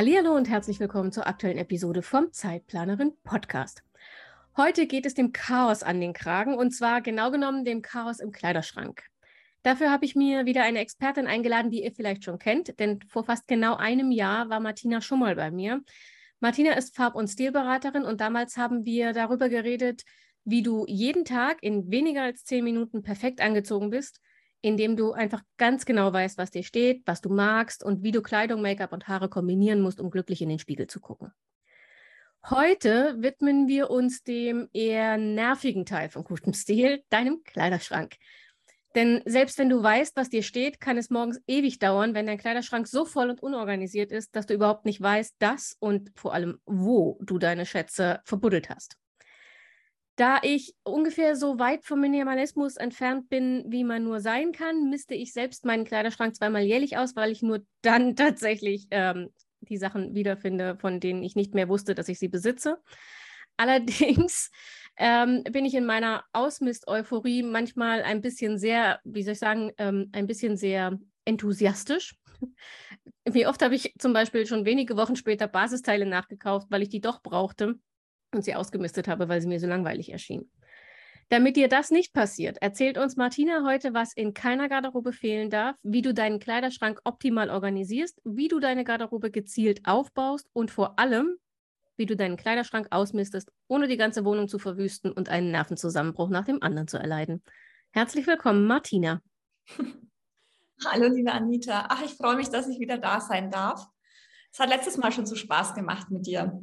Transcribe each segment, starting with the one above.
Hallo und herzlich willkommen zur aktuellen Episode vom Zeitplanerin Podcast. Heute geht es dem Chaos an den Kragen und zwar genau genommen dem Chaos im Kleiderschrank. Dafür habe ich mir wieder eine Expertin eingeladen, die ihr vielleicht schon kennt, denn vor fast genau einem Jahr war Martina Schummel bei mir. Martina ist Farb- und Stilberaterin und damals haben wir darüber geredet, wie du jeden Tag in weniger als zehn Minuten perfekt angezogen bist indem du einfach ganz genau weißt, was dir steht, was du magst und wie du Kleidung, Make-up und Haare kombinieren musst, um glücklich in den Spiegel zu gucken. Heute widmen wir uns dem eher nervigen Teil von gutem Stil, deinem Kleiderschrank. Denn selbst wenn du weißt, was dir steht, kann es morgens ewig dauern, wenn dein Kleiderschrank so voll und unorganisiert ist, dass du überhaupt nicht weißt, dass und vor allem, wo du deine Schätze verbuddelt hast. Da ich ungefähr so weit vom Minimalismus entfernt bin, wie man nur sein kann, misste ich selbst meinen Kleiderschrank zweimal jährlich aus, weil ich nur dann tatsächlich ähm, die Sachen wiederfinde, von denen ich nicht mehr wusste, dass ich sie besitze. Allerdings ähm, bin ich in meiner Ausmist-Euphorie manchmal ein bisschen sehr, wie soll ich sagen, ähm, ein bisschen sehr enthusiastisch. Wie oft habe ich zum Beispiel schon wenige Wochen später Basisteile nachgekauft, weil ich die doch brauchte und sie ausgemistet habe, weil sie mir so langweilig erschien. Damit dir das nicht passiert, erzählt uns Martina heute, was in keiner Garderobe fehlen darf, wie du deinen Kleiderschrank optimal organisierst, wie du deine Garderobe gezielt aufbaust und vor allem, wie du deinen Kleiderschrank ausmistest, ohne die ganze Wohnung zu verwüsten und einen Nervenzusammenbruch nach dem anderen zu erleiden. Herzlich willkommen, Martina. Hallo, liebe Anita. Ach, ich freue mich, dass ich wieder da sein darf. Es hat letztes Mal schon so Spaß gemacht mit dir.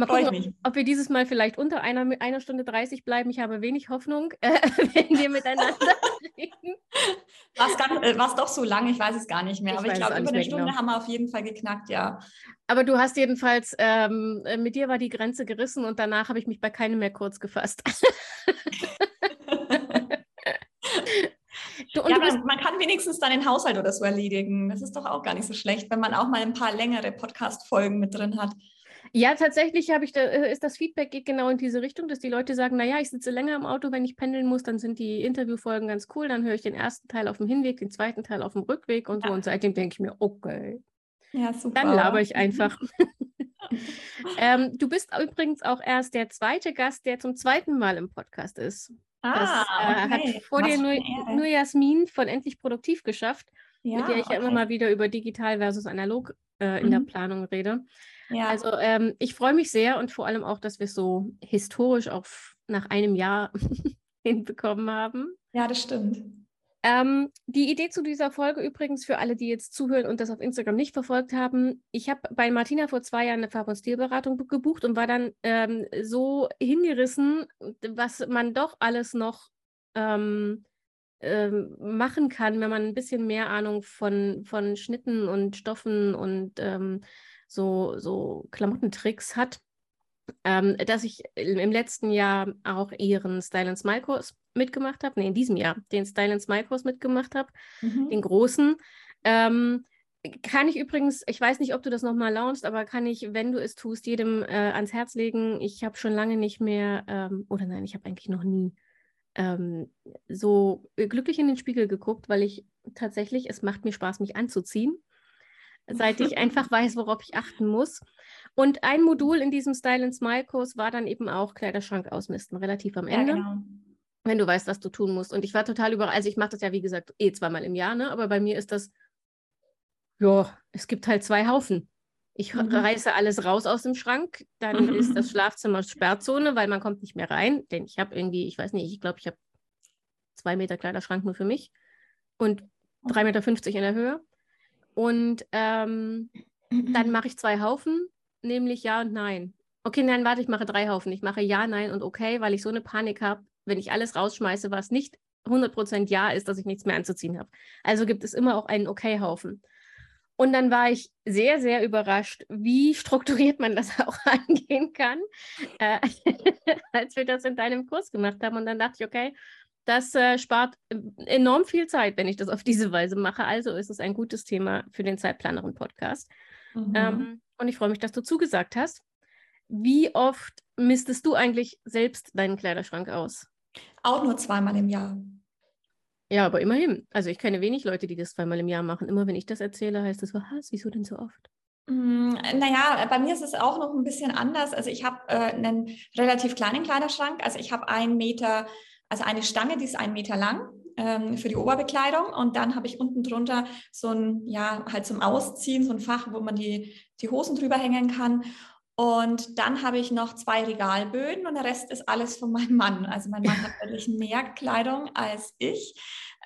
Mal gucken, ob, ob, wir dieses Mal vielleicht unter einer, einer Stunde 30 bleiben. Ich habe wenig Hoffnung, äh, wenn wir miteinander reden. War es äh, doch so lange? Ich weiß es gar nicht mehr. Ich aber ich glaube, über eine Stunde genau. haben wir auf jeden Fall geknackt, ja. Aber du hast jedenfalls, ähm, äh, mit dir war die Grenze gerissen und danach habe ich mich bei keinem mehr kurz gefasst. Du, ja, man, man, kann wenigstens dann den Haushalt oder so erledigen. Das ist doch auch gar nicht so schlecht, wenn man auch mal ein paar längere Podcast-Folgen mit drin hat. Ja, tatsächlich habe ich da, äh, ist das Feedback geht genau in diese Richtung, dass die Leute sagen, naja, ich sitze länger im Auto, wenn ich pendeln muss, dann sind die Interviewfolgen ganz cool, dann höre ich den ersten Teil auf dem Hinweg, den zweiten Teil auf dem Rückweg und ja. so. Und seitdem denke ich mir, okay. Ja, super. Dann laber ich einfach. ähm, du bist übrigens auch erst der zweite Gast, der zum zweiten Mal im Podcast ist. Ah, das äh, okay. hat vor Was dir nur, nur Jasmin von Endlich Produktiv geschafft, ja, mit der ich okay. ja immer mal wieder über digital versus analog äh, in mhm. der Planung rede. Ja. Also ähm, ich freue mich sehr und vor allem auch, dass wir es so historisch auch nach einem Jahr hinbekommen haben. Ja, das stimmt. Ähm, die Idee zu dieser Folge übrigens für alle, die jetzt zuhören und das auf Instagram nicht verfolgt haben, ich habe bei Martina vor zwei Jahren eine Farb- und Stilberatung gebucht und war dann ähm, so hingerissen, was man doch alles noch ähm, ähm, machen kann, wenn man ein bisschen mehr Ahnung von, von Schnitten und Stoffen und ähm, so, so Klamottentricks hat, ähm, dass ich im letzten Jahr auch ihren Style Smile Kurs mitgemacht habe, nee, in diesem Jahr den Style Smile Kurs mitgemacht habe, mhm. den großen. Ähm, kann ich übrigens, ich weiß nicht, ob du das nochmal launchst, aber kann ich, wenn du es tust, jedem äh, ans Herz legen. Ich habe schon lange nicht mehr, ähm, oder nein, ich habe eigentlich noch nie ähm, so glücklich in den Spiegel geguckt, weil ich tatsächlich, es macht mir Spaß, mich anzuziehen seit ich einfach weiß, worauf ich achten muss. Und ein Modul in diesem Style and Smile Kurs war dann eben auch Kleiderschrank ausmisten, relativ am Ende. Ja, genau. Wenn du weißt, was du tun musst. Und ich war total überrascht. Also ich mache das ja, wie gesagt, eh zweimal im Jahr, ne? Aber bei mir ist das, ja, es gibt halt zwei Haufen. Ich mhm. reiße alles raus aus dem Schrank, dann ist das Schlafzimmer Sperrzone, weil man kommt nicht mehr rein. Denn ich habe irgendwie, ich weiß nicht, ich glaube, ich habe zwei Meter Kleiderschrank nur für mich und 3,50 Meter in der Höhe. Und ähm, dann mache ich zwei Haufen, nämlich Ja und Nein. Okay, nein, warte, ich mache drei Haufen. Ich mache Ja, Nein und Okay, weil ich so eine Panik habe, wenn ich alles rausschmeiße, was nicht 100% Ja ist, dass ich nichts mehr anzuziehen habe. Also gibt es immer auch einen Okay-Haufen. Und dann war ich sehr, sehr überrascht, wie strukturiert man das auch angehen kann, äh, als wir das in deinem Kurs gemacht haben. Und dann dachte ich, okay, das äh, spart enorm viel Zeit, wenn ich das auf diese Weise mache. Also ist es ein gutes Thema für den Zeitplanerin-Podcast. Mhm. Ähm, und ich freue mich, dass du zugesagt hast. Wie oft misstest du eigentlich selbst deinen Kleiderschrank aus? Auch nur zweimal im Jahr. Ja, aber immerhin. Also ich kenne wenig Leute, die das zweimal im Jahr machen. Immer wenn ich das erzähle, heißt es, was, wieso denn so oft? Mm, naja, bei mir ist es auch noch ein bisschen anders. Also ich habe äh, einen relativ kleinen Kleiderschrank. Also ich habe einen Meter, also eine Stange, die ist einen Meter lang ähm, für die Oberbekleidung. Und dann habe ich unten drunter so ein, ja, halt zum Ausziehen, so ein Fach, wo man die, die Hosen drüber hängen kann. Und dann habe ich noch zwei Regalböden und der Rest ist alles von meinem Mann. Also mein Mann hat wirklich mehr Kleidung als ich.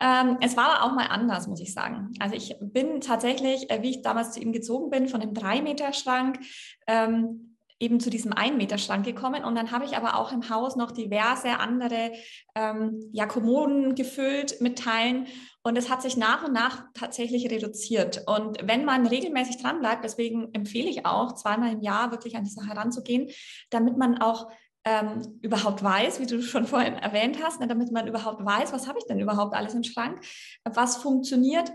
Ähm, es war aber auch mal anders, muss ich sagen. Also ich bin tatsächlich, äh, wie ich damals zu ihm gezogen bin, von einem 3-Meter-Schrank ähm, eben zu diesem 1-Meter-Schrank gekommen. Und dann habe ich aber auch im Haus noch diverse andere ähm, ja, Kommoden gefüllt mit Teilen. Und es hat sich nach und nach tatsächlich reduziert. Und wenn man regelmäßig dran bleibt, deswegen empfehle ich auch, zweimal im Jahr wirklich an die Sache heranzugehen, damit man auch ähm, überhaupt weiß, wie du schon vorhin erwähnt hast, ne, damit man überhaupt weiß, was habe ich denn überhaupt alles im Schrank, was funktioniert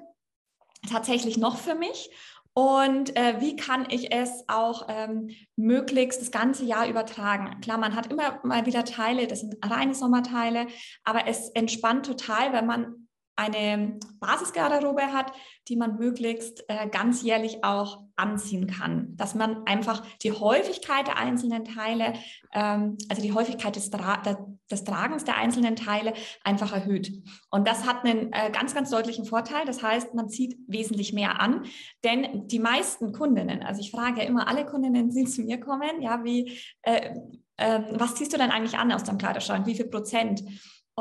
tatsächlich noch für mich und äh, wie kann ich es auch ähm, möglichst das ganze Jahr übertragen? Klar, man hat immer mal wieder Teile, das sind reine Sommerteile, aber es entspannt total, wenn man eine Basisgarderobe hat, die man möglichst äh, ganzjährlich auch anziehen kann. Dass man einfach die Häufigkeit der einzelnen Teile, ähm, also die Häufigkeit des, Tra des, Tragens der einzelnen Teile einfach erhöht. Und das hat einen äh, ganz, ganz deutlichen Vorteil. Das heißt, man zieht wesentlich mehr an, denn die meisten Kundinnen, also ich frage immer alle Kundinnen, die zu mir kommen, ja, wie, äh, ähm, was ziehst du denn eigentlich an aus deinem Kleiderschrank? Wie viel Prozent?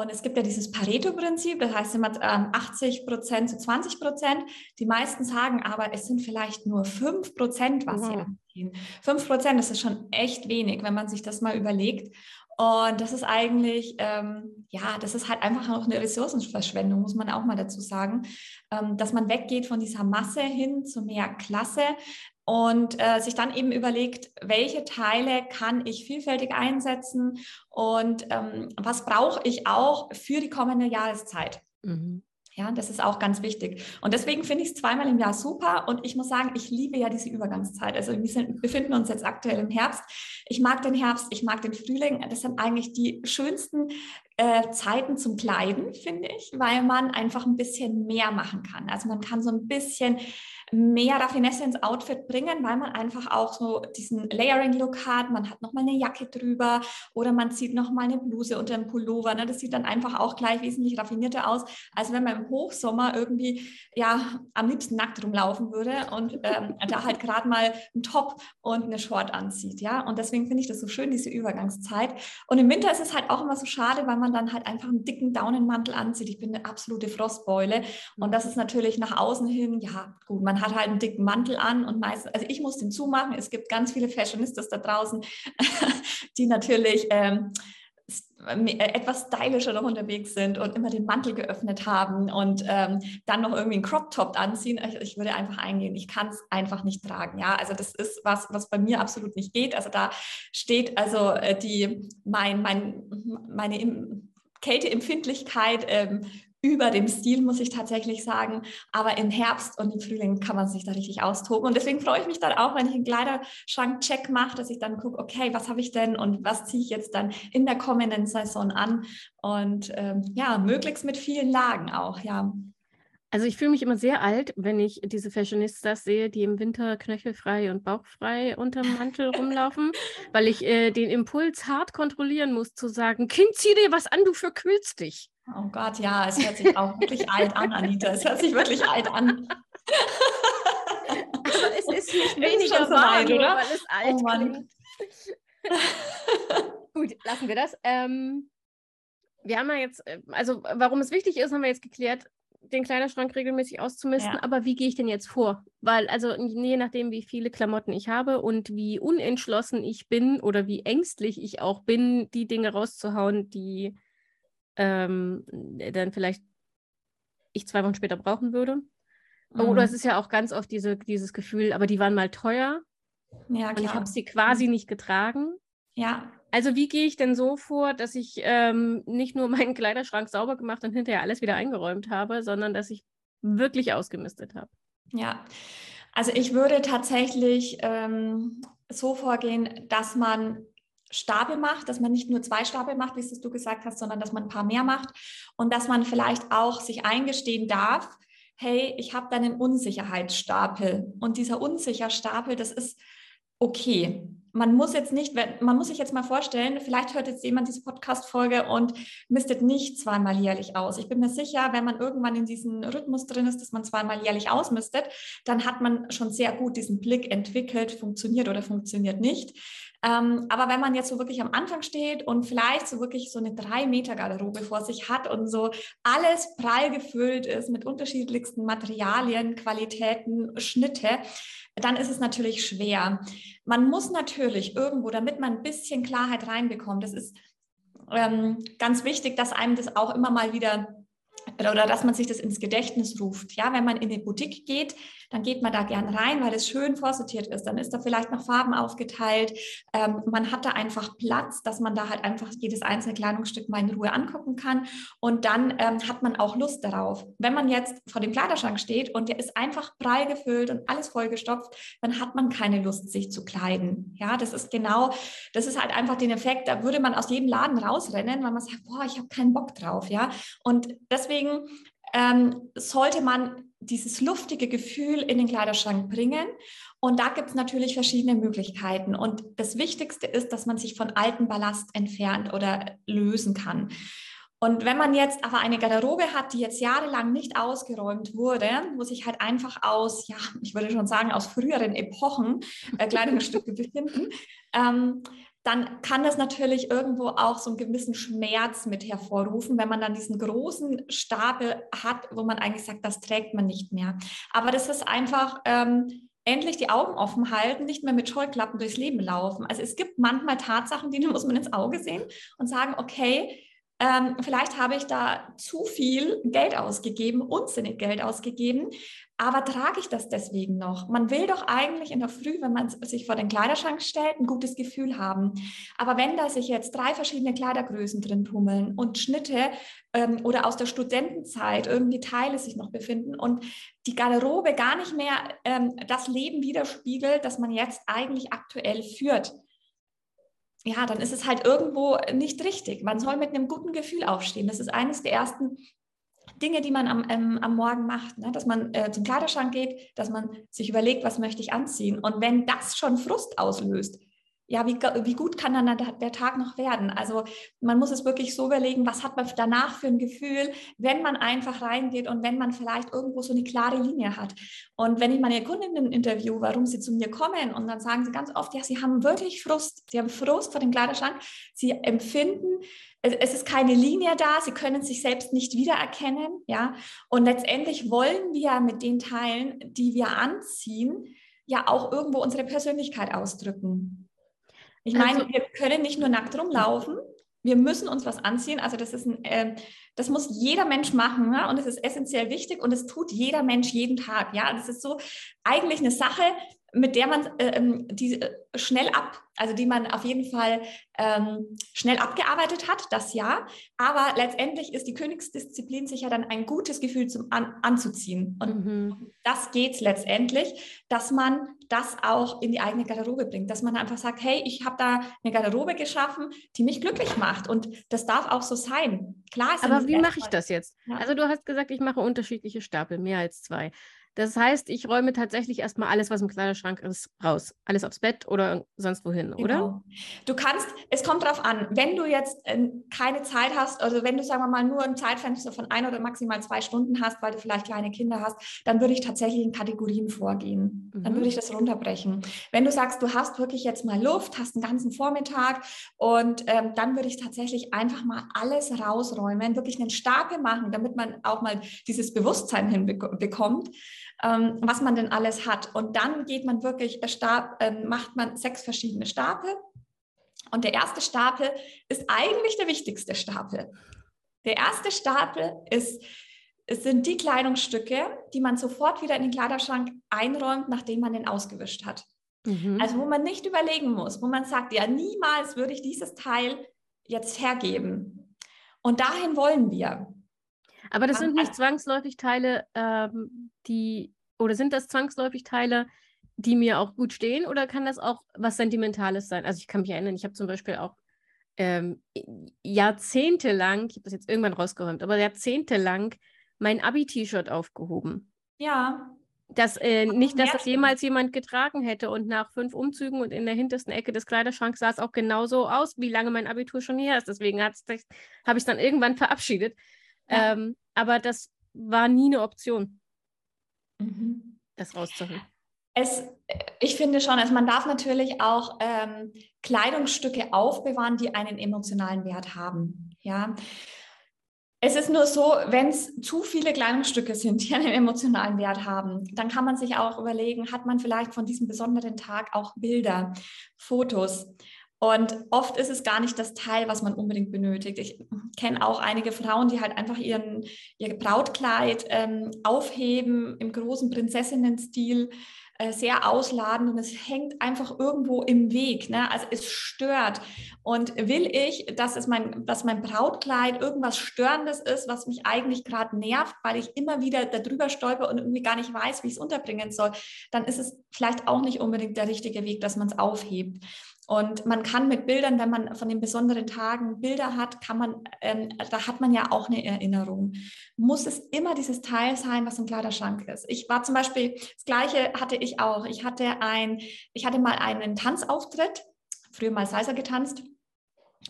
Und es gibt ja dieses Pareto-Prinzip, das heißt immer 80 ähm, Prozent zu 20 Prozent. Die meisten sagen aber, es sind vielleicht nur 5 Prozent, was sie anziehen. 5 Prozent, das ist schon echt wenig, wenn man sich das mal überlegt. Und das ist eigentlich, ähm, ja, das ist halt einfach auch eine Ressourcenverschwendung, muss man auch mal dazu sagen, ähm, dass man weggeht von dieser Masse hin zu mehr Klasse und äh, sich dann eben überlegt, welche Teile kann ich vielfältig einsetzen und ähm, was brauche ich auch für die kommende Jahreszeit. Mhm. Ja, das ist auch ganz wichtig. Und deswegen finde ich es zweimal im Jahr super. Und ich muss sagen, ich liebe ja diese Übergangszeit. Also wir sind, befinden uns jetzt aktuell im Herbst. Ich mag den Herbst, ich mag den Frühling. Das sind eigentlich die schönsten äh, Zeiten zum Kleiden, finde ich, weil man einfach ein bisschen mehr machen kann. Also man kann so ein bisschen mehr Raffinesse ins Outfit bringen, weil man einfach auch so diesen Layering-Look hat. Man hat nochmal eine Jacke drüber oder man zieht nochmal eine Bluse unter dem Pullover. Ne? Das sieht dann einfach auch gleich wesentlich raffinierter aus, als wenn man im Hochsommer irgendwie ja am liebsten nackt rumlaufen würde und ähm, da halt gerade mal einen Top und eine Short anzieht. Ja, und deswegen finde ich das so schön, diese Übergangszeit. Und im Winter ist es halt auch immer so schade, weil man dann halt einfach einen dicken Daunenmantel anzieht. Ich bin eine absolute Frostbeule und das ist natürlich nach außen hin, ja gut, man hat halt einen dicken Mantel an und meistens, also ich muss den zumachen. Es gibt ganz viele Fashionistas da draußen, die natürlich ähm, äh, etwas stylischer noch unterwegs sind und immer den Mantel geöffnet haben und ähm, dann noch irgendwie einen Crop Top anziehen. Ich, ich würde einfach eingehen. Ich kann es einfach nicht tragen. Ja, also das ist was, was bei mir absolut nicht geht. Also da steht also äh, die mein mein meine Kälteempfindlichkeit ähm, über dem Stil, muss ich tatsächlich sagen. Aber im Herbst und im Frühling kann man sich da richtig austoben. Und deswegen freue ich mich dann auch, wenn ich einen Kleiderschrank-Check mache, dass ich dann gucke, okay, was habe ich denn und was ziehe ich jetzt dann in der kommenden Saison an? Und ähm, ja, möglichst mit vielen Lagen auch, ja. Also ich fühle mich immer sehr alt, wenn ich diese Fashionistas sehe, die im Winter knöchelfrei und bauchfrei unterm Mantel rumlaufen, weil ich äh, den Impuls hart kontrollieren muss, zu sagen, Kind, zieh dir was an, du verkühlst dich. Oh Gott, ja, es hört sich auch wirklich alt an, Anita. Es hört sich wirklich alt an. Aber es ist nicht weniger so warm, alt, oder? weil es alt oh Mann. Gut, lassen wir das. Ähm, wir haben ja jetzt, äh, also warum es wichtig ist, haben wir jetzt geklärt, den Kleiderschrank regelmäßig auszumisten. Ja. Aber wie gehe ich denn jetzt vor? Weil, also je nachdem, wie viele Klamotten ich habe und wie unentschlossen ich bin oder wie ängstlich ich auch bin, die Dinge rauszuhauen, die ähm, dann vielleicht ich zwei Wochen später brauchen würde, Mhm. Oder es ist ja auch ganz oft diese, dieses Gefühl, aber die waren mal teuer. Ja, klar. Und ich habe sie quasi mhm. nicht getragen. Ja. Also wie gehe ich denn so vor, dass ich ähm, nicht nur meinen Kleiderschrank sauber gemacht und hinterher alles wieder eingeräumt habe, sondern dass ich wirklich ausgemistet habe? Ja, also ich würde tatsächlich ähm, so vorgehen, dass man Stapel macht, dass man nicht nur zwei Stapel macht, wie es du gesagt hast, sondern dass man ein paar mehr macht und dass man vielleicht auch sich eingestehen darf, hey, ich habe da einen Unsicherheitsstapel und dieser Unsicherstapel, das ist okay man muss jetzt nicht, man muss sich jetzt mal vorstellen, vielleicht hört jetzt jemand diese Podcast-Folge und mistet nicht zweimal jährlich aus. Ich bin mir sicher, wenn man irgendwann in diesem Rhythmus drin ist, dass man zweimal jährlich ausmistet, dann hat man schon sehr gut diesen Blick entwickelt, funktioniert oder funktioniert nicht. Ähm, aber wenn man jetzt so wirklich am Anfang steht und vielleicht so wirklich so eine drei Meter Garderobe vor sich hat und so alles prall gefüllt ist mit unterschiedlichsten Materialien, Qualitäten, Schnitte, dann ist es natürlich schwer. Man muss natürlich irgendwo, damit man ein bisschen Klarheit reinbekommt, das ist ähm, ganz wichtig, dass einem das auch immer mal wieder oder dass man sich das ins Gedächtnis ruft. Ja, wenn man in eine Boutique geht, dann geht man da gern rein, weil es schön vorsortiert ist. Dann ist da vielleicht nach Farben aufgeteilt. Ähm, man hat da einfach Platz, dass man da halt einfach jedes einzelne Kleidungsstück mal in Ruhe angucken kann. Und dann ähm, hat man auch Lust darauf. Wenn man jetzt vor dem Kleiderschrank steht und der ist einfach prall gefüllt und alles vollgestopft, dann hat man keine Lust, sich zu kleiden. Ja, das ist genau, das ist halt einfach den Effekt, da würde man aus jedem Laden rausrennen, weil man sagt, boah, ich habe keinen Bock drauf. Ja, und deswegen ähm, sollte man dieses luftige Gefühl in den Kleiderschrank bringen. Und da gibt es natürlich verschiedene Möglichkeiten. Und das Wichtigste ist, dass man sich von altem Ballast entfernt oder lösen kann. Und wenn man jetzt aber eine Garderobe hat, die jetzt jahrelang nicht ausgeräumt wurde, wo sich halt einfach aus, ja, ich würde schon sagen, aus früheren Epochen äh, Kleidungsstücke befinden, ähm, dann kann das natürlich irgendwo auch so einen gewissen Schmerz mit hervorrufen, wenn man dann diesen großen Stapel hat, wo man eigentlich sagt, das trägt man nicht mehr. Aber das ist einfach ähm, endlich die Augen offen halten, nicht mehr mit Scheuklappen durchs Leben laufen. Also es gibt manchmal Tatsachen, die muss man ins Auge sehen und sagen, okay, ähm, vielleicht habe ich da zu viel Geld ausgegeben, unsinnig Geld ausgegeben, aber trage ich das deswegen noch? Man will doch eigentlich in der Früh, wenn man sich vor den Kleiderschrank stellt, ein gutes Gefühl haben. Aber wenn da sich jetzt drei verschiedene Kleidergrößen drin tummeln und Schnitte ähm, oder aus der Studentenzeit irgendwie Teile sich noch befinden und die Garderobe gar nicht mehr ähm, das Leben widerspiegelt, das man jetzt eigentlich aktuell führt, ja, dann ist es halt irgendwo nicht richtig. Man soll mit einem guten Gefühl aufstehen. Das ist eines der ersten Dinge, die man am, ähm, am Morgen macht, ne? dass man äh, zum Kleiderschrank geht, dass man sich überlegt, was möchte ich anziehen. Und wenn das schon Frust auslöst, ja, wie, wie gut kann dann der Tag noch werden? Also man muss es wirklich so überlegen, was hat man danach für ein Gefühl, wenn man einfach reingeht und wenn man vielleicht irgendwo so eine klare Linie hat. Und wenn ich meine Kundinnen interview, warum sie zu mir kommen, und dann sagen sie ganz oft, ja, sie haben wirklich Frust, sie haben Frust vor dem Kleiderschrank, sie empfinden, es ist keine Linie da, sie können sich selbst nicht wiedererkennen, ja. Und letztendlich wollen wir mit den Teilen, die wir anziehen, ja auch irgendwo unsere Persönlichkeit ausdrücken. Ich meine, also, wir können nicht nur nackt rumlaufen, wir müssen uns was anziehen. Also das ist ein, äh, das muss jeder Mensch machen ne? und es ist essentiell wichtig und es tut jeder Mensch jeden Tag. Ja, das ist so eigentlich eine Sache, mit der man äh, ähm, die äh, schnell ab, also die man auf jeden Fall ähm, schnell abgearbeitet hat, das ja. Aber letztendlich ist die Königsdisziplin sicher dann ein gutes Gefühl zum an, anzuziehen. Und mhm. das geht letztendlich, dass man das auch in die eigene Garderobe bringt, dass man einfach sagt, hey, ich habe da eine Garderobe geschaffen, die mich glücklich macht und das darf auch so sein. Klar ist Aber wie mache ich das jetzt? Ja. Also du hast gesagt, ich mache unterschiedliche Stapel, mehr als zwei. Das heißt, ich räume tatsächlich erstmal alles, was im Kleiderschrank ist, raus. Alles aufs Bett oder sonst wohin, genau. oder? Du kannst, es kommt darauf an, wenn du jetzt äh, keine Zeit hast, also wenn du, sagen wir mal, nur ein Zeitfenster von ein oder maximal zwei Stunden hast, weil du vielleicht kleine Kinder hast, dann würde ich tatsächlich in Kategorien vorgehen. Mhm. Dann würde ich das runterbrechen. Wenn du sagst, du hast wirklich jetzt mal Luft, hast einen ganzen Vormittag und ähm, dann würde ich tatsächlich einfach mal alles rausräumen, wirklich einen Stapel machen, damit man auch mal dieses Bewusstsein hinbekommt ähm, was man denn alles hat. Und dann geht man wirklich, äh, Stab, äh, macht man sechs verschiedene Stapel. Und der erste Stapel ist eigentlich der wichtigste Stapel. Der erste Stapel ist es sind die Kleidungsstücke, die man sofort wieder in den Kleiderschrank einräumt, nachdem man den ausgewischt hat. Mhm. Also wo man nicht überlegen muss, wo man sagt, ja, niemals würde ich dieses Teil jetzt hergeben. Und dahin wollen wir. Aber das sind nicht zwangsläufig Teile, ähm, die, oder sind das zwangsläufig Teile, die mir auch gut stehen, oder kann das auch was Sentimentales sein? Also ich kann mich erinnern, ich habe zum Beispiel auch ähm, jahrzehntelang, ich habe das jetzt irgendwann rausgeräumt, aber jahrzehntelang mein Abi-T-Shirt aufgehoben. Ja. Das, äh, nicht, dass das jemals jemand getragen hätte und nach fünf Umzügen und in der hintersten Ecke des Kleiderschranks sah es auch genauso aus, wie lange mein Abitur schon her ist. Deswegen habe ich es dann irgendwann verabschiedet. Ja. Ähm, aber das war nie eine Option, mhm. das rauszuholen. Es, ich finde schon, also man darf natürlich auch ähm, Kleidungsstücke aufbewahren, die einen emotionalen Wert haben. Ja. Es ist nur so, wenn es zu viele Kleidungsstücke sind, die einen emotionalen Wert haben, dann kann man sich auch überlegen, hat man vielleicht von diesem besonderen Tag auch Bilder, Fotos. Und oft ist es gar nicht das Teil, was man unbedingt benötigt. Ich kenne auch einige Frauen, die halt einfach ihren, ihr Brautkleid ähm, aufheben im großen Prinzessinnenstil äh, sehr ausladend und es hängt einfach irgendwo im Weg. Ne? Also es stört. Und will ich, dass, es mein, dass mein Brautkleid irgendwas Störendes ist, was mich eigentlich gerade nervt, weil ich immer wieder darüber stolper und irgendwie gar nicht weiß, wie ich es unterbringen soll, dann ist es vielleicht auch nicht unbedingt der richtige Weg, dass man es aufhebt. Und man kann mit Bildern, wenn man von den besonderen Tagen Bilder hat, kann man, ähm, da hat man ja auch eine Erinnerung. Muss es immer dieses Teil sein, was im Kleiderschrank ist? Ich war zum Beispiel, das Gleiche hatte ich auch. Ich hatte ein, ich hatte mal einen Tanzauftritt, früher mal Salsa getanzt.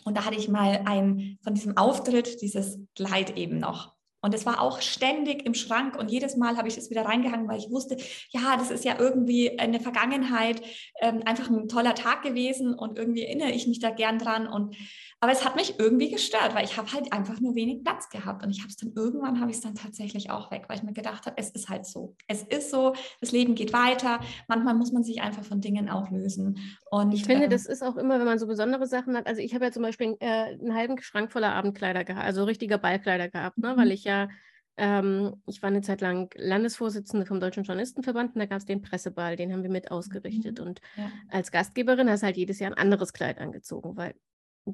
Und da hatte ich mal ein, von diesem Auftritt dieses Kleid eben noch. Und es war auch ständig im Schrank und jedes Mal habe ich es wieder reingehangen, weil ich wusste, ja, das ist ja irgendwie eine Vergangenheit, ähm, einfach ein toller Tag gewesen und irgendwie erinnere ich mich da gern dran. Und aber es hat mich irgendwie gestört, weil ich habe halt einfach nur wenig Platz gehabt und ich habe es dann irgendwann habe ich es dann tatsächlich auch weg, weil ich mir gedacht habe, es ist halt so, es ist so, das Leben geht weiter. Manchmal muss man sich einfach von Dingen auch lösen. Und ich finde, ähm, das ist auch immer, wenn man so besondere Sachen hat. Also ich habe ja zum Beispiel äh, einen halben Schrank voller Abendkleider gehabt, also richtiger Ballkleider gehabt, ne, weil mhm. ich ja ähm, ich war eine Zeit lang Landesvorsitzende vom Deutschen Journalistenverband und da gab es den Presseball, den haben wir mit ausgerichtet. Mhm. Und ja. als Gastgeberin hast du halt jedes Jahr ein anderes Kleid angezogen, weil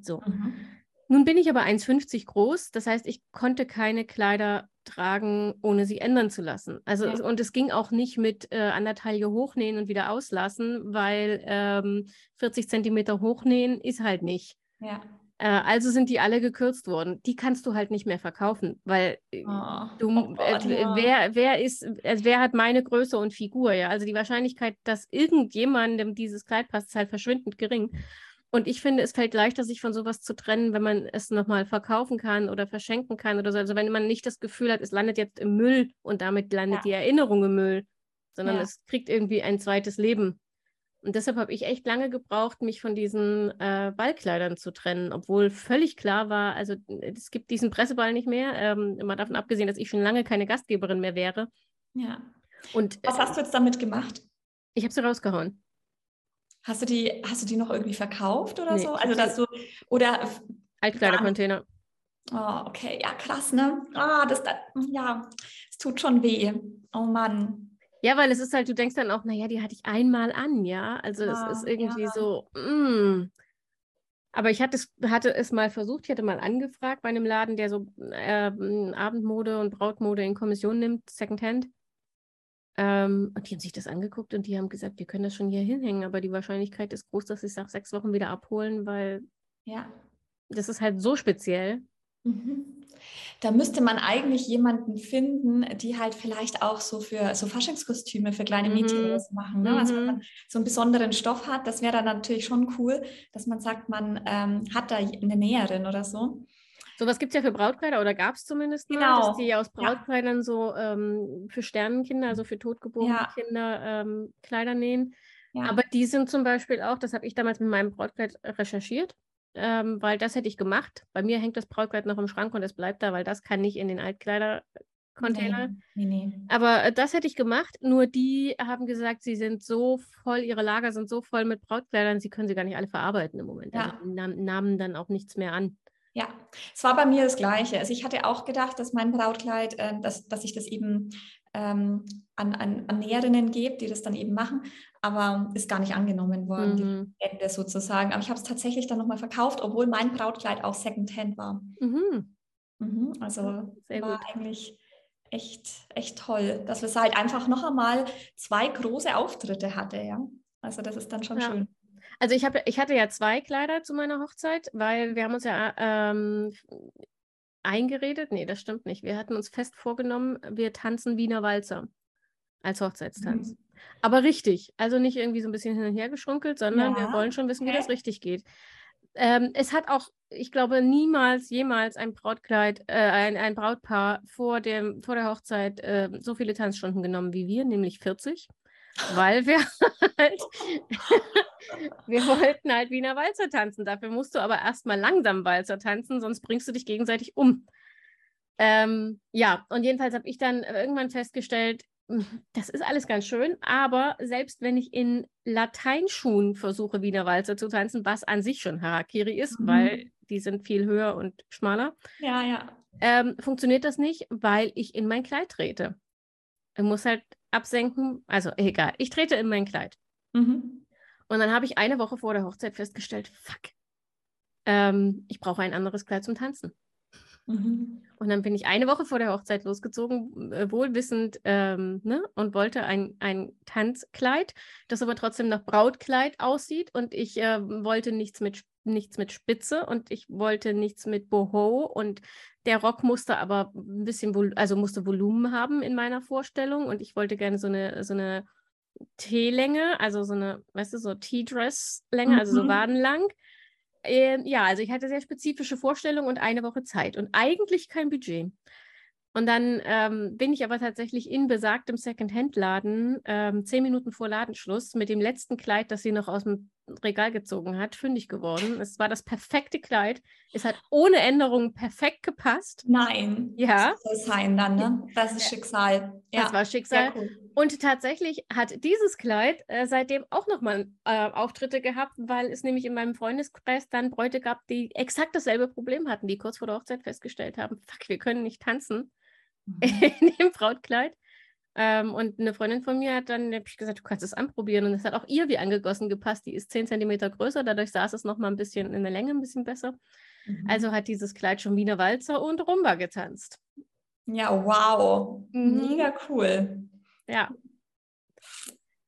so. Mhm. Nun bin ich aber 1,50 groß, das heißt, ich konnte keine Kleider tragen, ohne sie ändern zu lassen. Also ja. und es ging auch nicht mit äh, an der Taille hochnähen und wieder auslassen, weil ähm, 40 Zentimeter hochnähen ist halt nicht. Ja. Äh, also sind die alle gekürzt worden. Die kannst du halt nicht mehr verkaufen, weil äh, oh. du, oh Gott, äh, ja. wer, wer ist, also wer hat meine Größe und Figur, ja? Also die Wahrscheinlichkeit, dass irgendjemandem dieses Kleid passt, ist halt verschwindend gering. Und ich finde, es fällt leichter, sich von sowas zu trennen, wenn man es nochmal verkaufen kann oder verschenken kann oder so. Also wenn man nicht das Gefühl hat, es landet jetzt im Müll und damit landet ja. die Erinnerung im Müll, sondern ja. es kriegt irgendwie ein zweites Leben. Und deshalb habe ich echt lange gebraucht, mich von diesen äh, Ballkleidern zu trennen, obwohl völlig klar war, also es gibt diesen Presseball nicht mehr, ähm, mal davon abgesehen, dass ich schon lange keine Gastgeberin mehr wäre. Ja. Und, Was hast du jetzt damit gemacht? Ich habe sie rausgehauen. Hast du die, hast du die noch irgendwie verkauft oder nee, so? Also dass du oder Altkleidercontainer. Oh, okay, ja, krass, ne? Ah, das, das, ja, es tut schon weh. Oh Mann. Ja, weil es ist halt, du denkst dann auch, naja, die hatte ich einmal an, ja. Also es ah, ist irgendwie ja. so, mm. Aber ich hatte es, hatte es mal versucht, ich hatte mal angefragt bei einem Laden, der so äh, Abendmode und Brautmode in Kommission nimmt, Secondhand. Ähm, und die haben sich das angeguckt und die haben gesagt, wir können das schon hier hinhängen, aber die Wahrscheinlichkeit ist groß, dass sie es nach sechs Wochen wieder abholen, weil ja. das ist halt so speziell. Mhm. Da müsste man eigentlich jemanden finden, die halt vielleicht auch so für so Faschingskostüme für kleine mhm. Mädchen machen. Ne? Also wenn man so einen besonderen Stoff hat, das wäre dann natürlich schon cool, dass man sagt, man ähm, hat da eine Näherin oder so. Sowas gibt es ja für Brautkleider oder gab es zumindest mal, genau. dass die aus Brautkleidern ja. so ähm, für Sternenkinder, also für totgeborene ja. Kinder ähm, Kleider nähen. Ja. Aber die sind zum Beispiel auch, das habe ich damals mit meinem Brautkleid recherchiert, ähm, weil das hätte ich gemacht. Bei mir hängt das Brautkleid noch im Schrank und es bleibt da, weil das kann nicht in den Altkleidercontainer. Nee, nee, nee. Aber äh, das hätte ich gemacht. Nur die haben gesagt, sie sind so voll, ihre Lager sind so voll mit Brautkleidern, sie können sie gar nicht alle verarbeiten im Moment. Ja. Also nahmen dann auch nichts mehr an. Ja, es war bei mir das Gleiche. Also ich hatte auch gedacht, dass mein Brautkleid, äh, dass, dass ich das eben ähm, an, an, an Näherinnen gebe, die das dann eben machen, aber ist gar nicht angenommen worden, mhm. die Ende sozusagen. Aber ich habe es tatsächlich dann nochmal verkauft, obwohl mein Brautkleid auch Secondhand war. Mhm. Mhm, also Sehr war gut. eigentlich echt, echt toll, dass es halt einfach noch einmal zwei große Auftritte hatte, ja. Also das ist dann schon ja. schön. Also ich, hab, ich hatte ja zwei Kleider zu meiner Hochzeit, weil wir haben uns ja ähm, eingeredet. Nee, das stimmt nicht. Wir hatten uns fest vorgenommen, wir tanzen Wiener Walzer als Hochzeitstanz. Mhm. Aber richtig. Also nicht irgendwie so ein bisschen hin und her geschrunkelt, sondern ja. wir wollen schon wissen, wie das richtig geht. Ähm, es hat auch, ich glaube, niemals, jemals ein Brautkleid, äh, ein, ein Brautpaar vor, dem, vor der Hochzeit äh, so viele Tanzstunden genommen wie wir, nämlich 40 weil wir halt, wir wollten halt Wiener Walzer tanzen. Dafür musst du aber erstmal langsam Walzer tanzen, sonst bringst du dich gegenseitig um. Ähm, ja, und jedenfalls habe ich dann irgendwann festgestellt, hm, das ist alles ganz schön, aber selbst wenn ich in Lateinschuhen versuche, Wiener Walzer zu tanzen, was an sich schon Harakiri ist, mhm. weil die sind viel höher und schmaler, ja, ja. Ähm, funktioniert das nicht, weil ich in mein Kleid trete. Ich muss halt absenken. Also egal, ich trete in mein Kleid. Mhm. Und dann habe ich eine Woche vor der Hochzeit festgestellt, fuck, ähm, ich brauche ein anderes Kleid zum Tanzen. Mhm. Und dann bin ich eine Woche vor der Hochzeit losgezogen, äh, wohlwissend, ähm, ne, und wollte ein, ein Tanzkleid, das aber trotzdem nach Brautkleid aussieht. Und ich äh, wollte nichts mit, nichts mit Spitze und ich wollte nichts mit Boho. Und der Rock musste aber ein bisschen, also musste Volumen haben in meiner Vorstellung. Und ich wollte gerne so eine, so eine T-Länge, also so eine, weißt du, so T-Dress-Länge, mhm. also so mhm. wadenlang. Äh, ja, also ich hatte sehr spezifische Vorstellungen und eine Woche Zeit und eigentlich kein Budget. Und dann ähm, bin ich aber tatsächlich in besagtem Second-Hand-Laden ähm, zehn Minuten vor Ladenschluss mit dem letzten Kleid, das sie noch aus dem Regal gezogen hat, fündig geworden. Es war das perfekte Kleid. Es hat ohne Änderungen perfekt gepasst. Nein. Ja. Das soll sein dann, ne? Das ist Schicksal. Ja. Das war Schicksal. Cool. Und tatsächlich hat dieses Kleid äh, seitdem auch nochmal äh, Auftritte gehabt, weil es nämlich in meinem Freundeskreis dann Bräute gab, die exakt dasselbe Problem hatten, die kurz vor der Hochzeit festgestellt haben, fuck, wir können nicht tanzen mhm. in dem Brautkleid. Ähm, und eine Freundin von mir hat dann, ich gesagt, du kannst es anprobieren. Und es hat auch ihr wie angegossen gepasst. Die ist 10 cm größer, dadurch saß es nochmal ein bisschen in der Länge ein bisschen besser. Mhm. Also hat dieses Kleid schon Wiener Walzer und Rumba getanzt. Ja, wow. Mhm. Mega cool. Ja.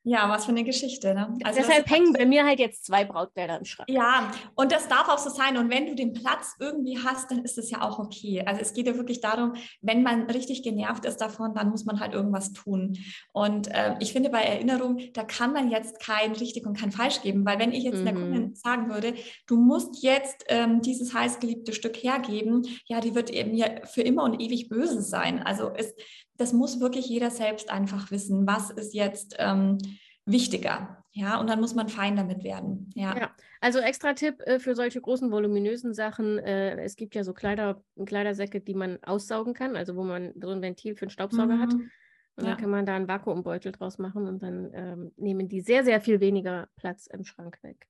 Ja, was für eine Geschichte. Ne? Also Deshalb hängen bei mir halt jetzt zwei Brautkleider im Schrank. Ja, und das darf auch so sein. Und wenn du den Platz irgendwie hast, dann ist das ja auch okay. Also es geht ja wirklich darum, wenn man richtig genervt ist davon, dann muss man halt irgendwas tun. Und äh, ich finde bei Erinnerung, da kann man jetzt kein richtig und kein falsch geben, weil wenn ich jetzt mhm. der Kundin sagen würde, du musst jetzt ähm, dieses heißgeliebte Stück hergeben, ja, die wird mir für immer und ewig böse sein. Also es, das muss wirklich jeder selbst einfach wissen, was ist jetzt ähm, wichtiger. Ja, und dann muss man fein damit werden. Ja. ja also extra Tipp äh, für solche großen, voluminösen Sachen. Äh, es gibt ja so Kleider, Kleidersäcke, die man aussaugen kann, also wo man so ein Ventil für einen Staubsauger mhm. hat. Und ja. dann kann man da einen Vakuumbeutel draus machen und dann ähm, nehmen die sehr, sehr viel weniger Platz im Schrank weg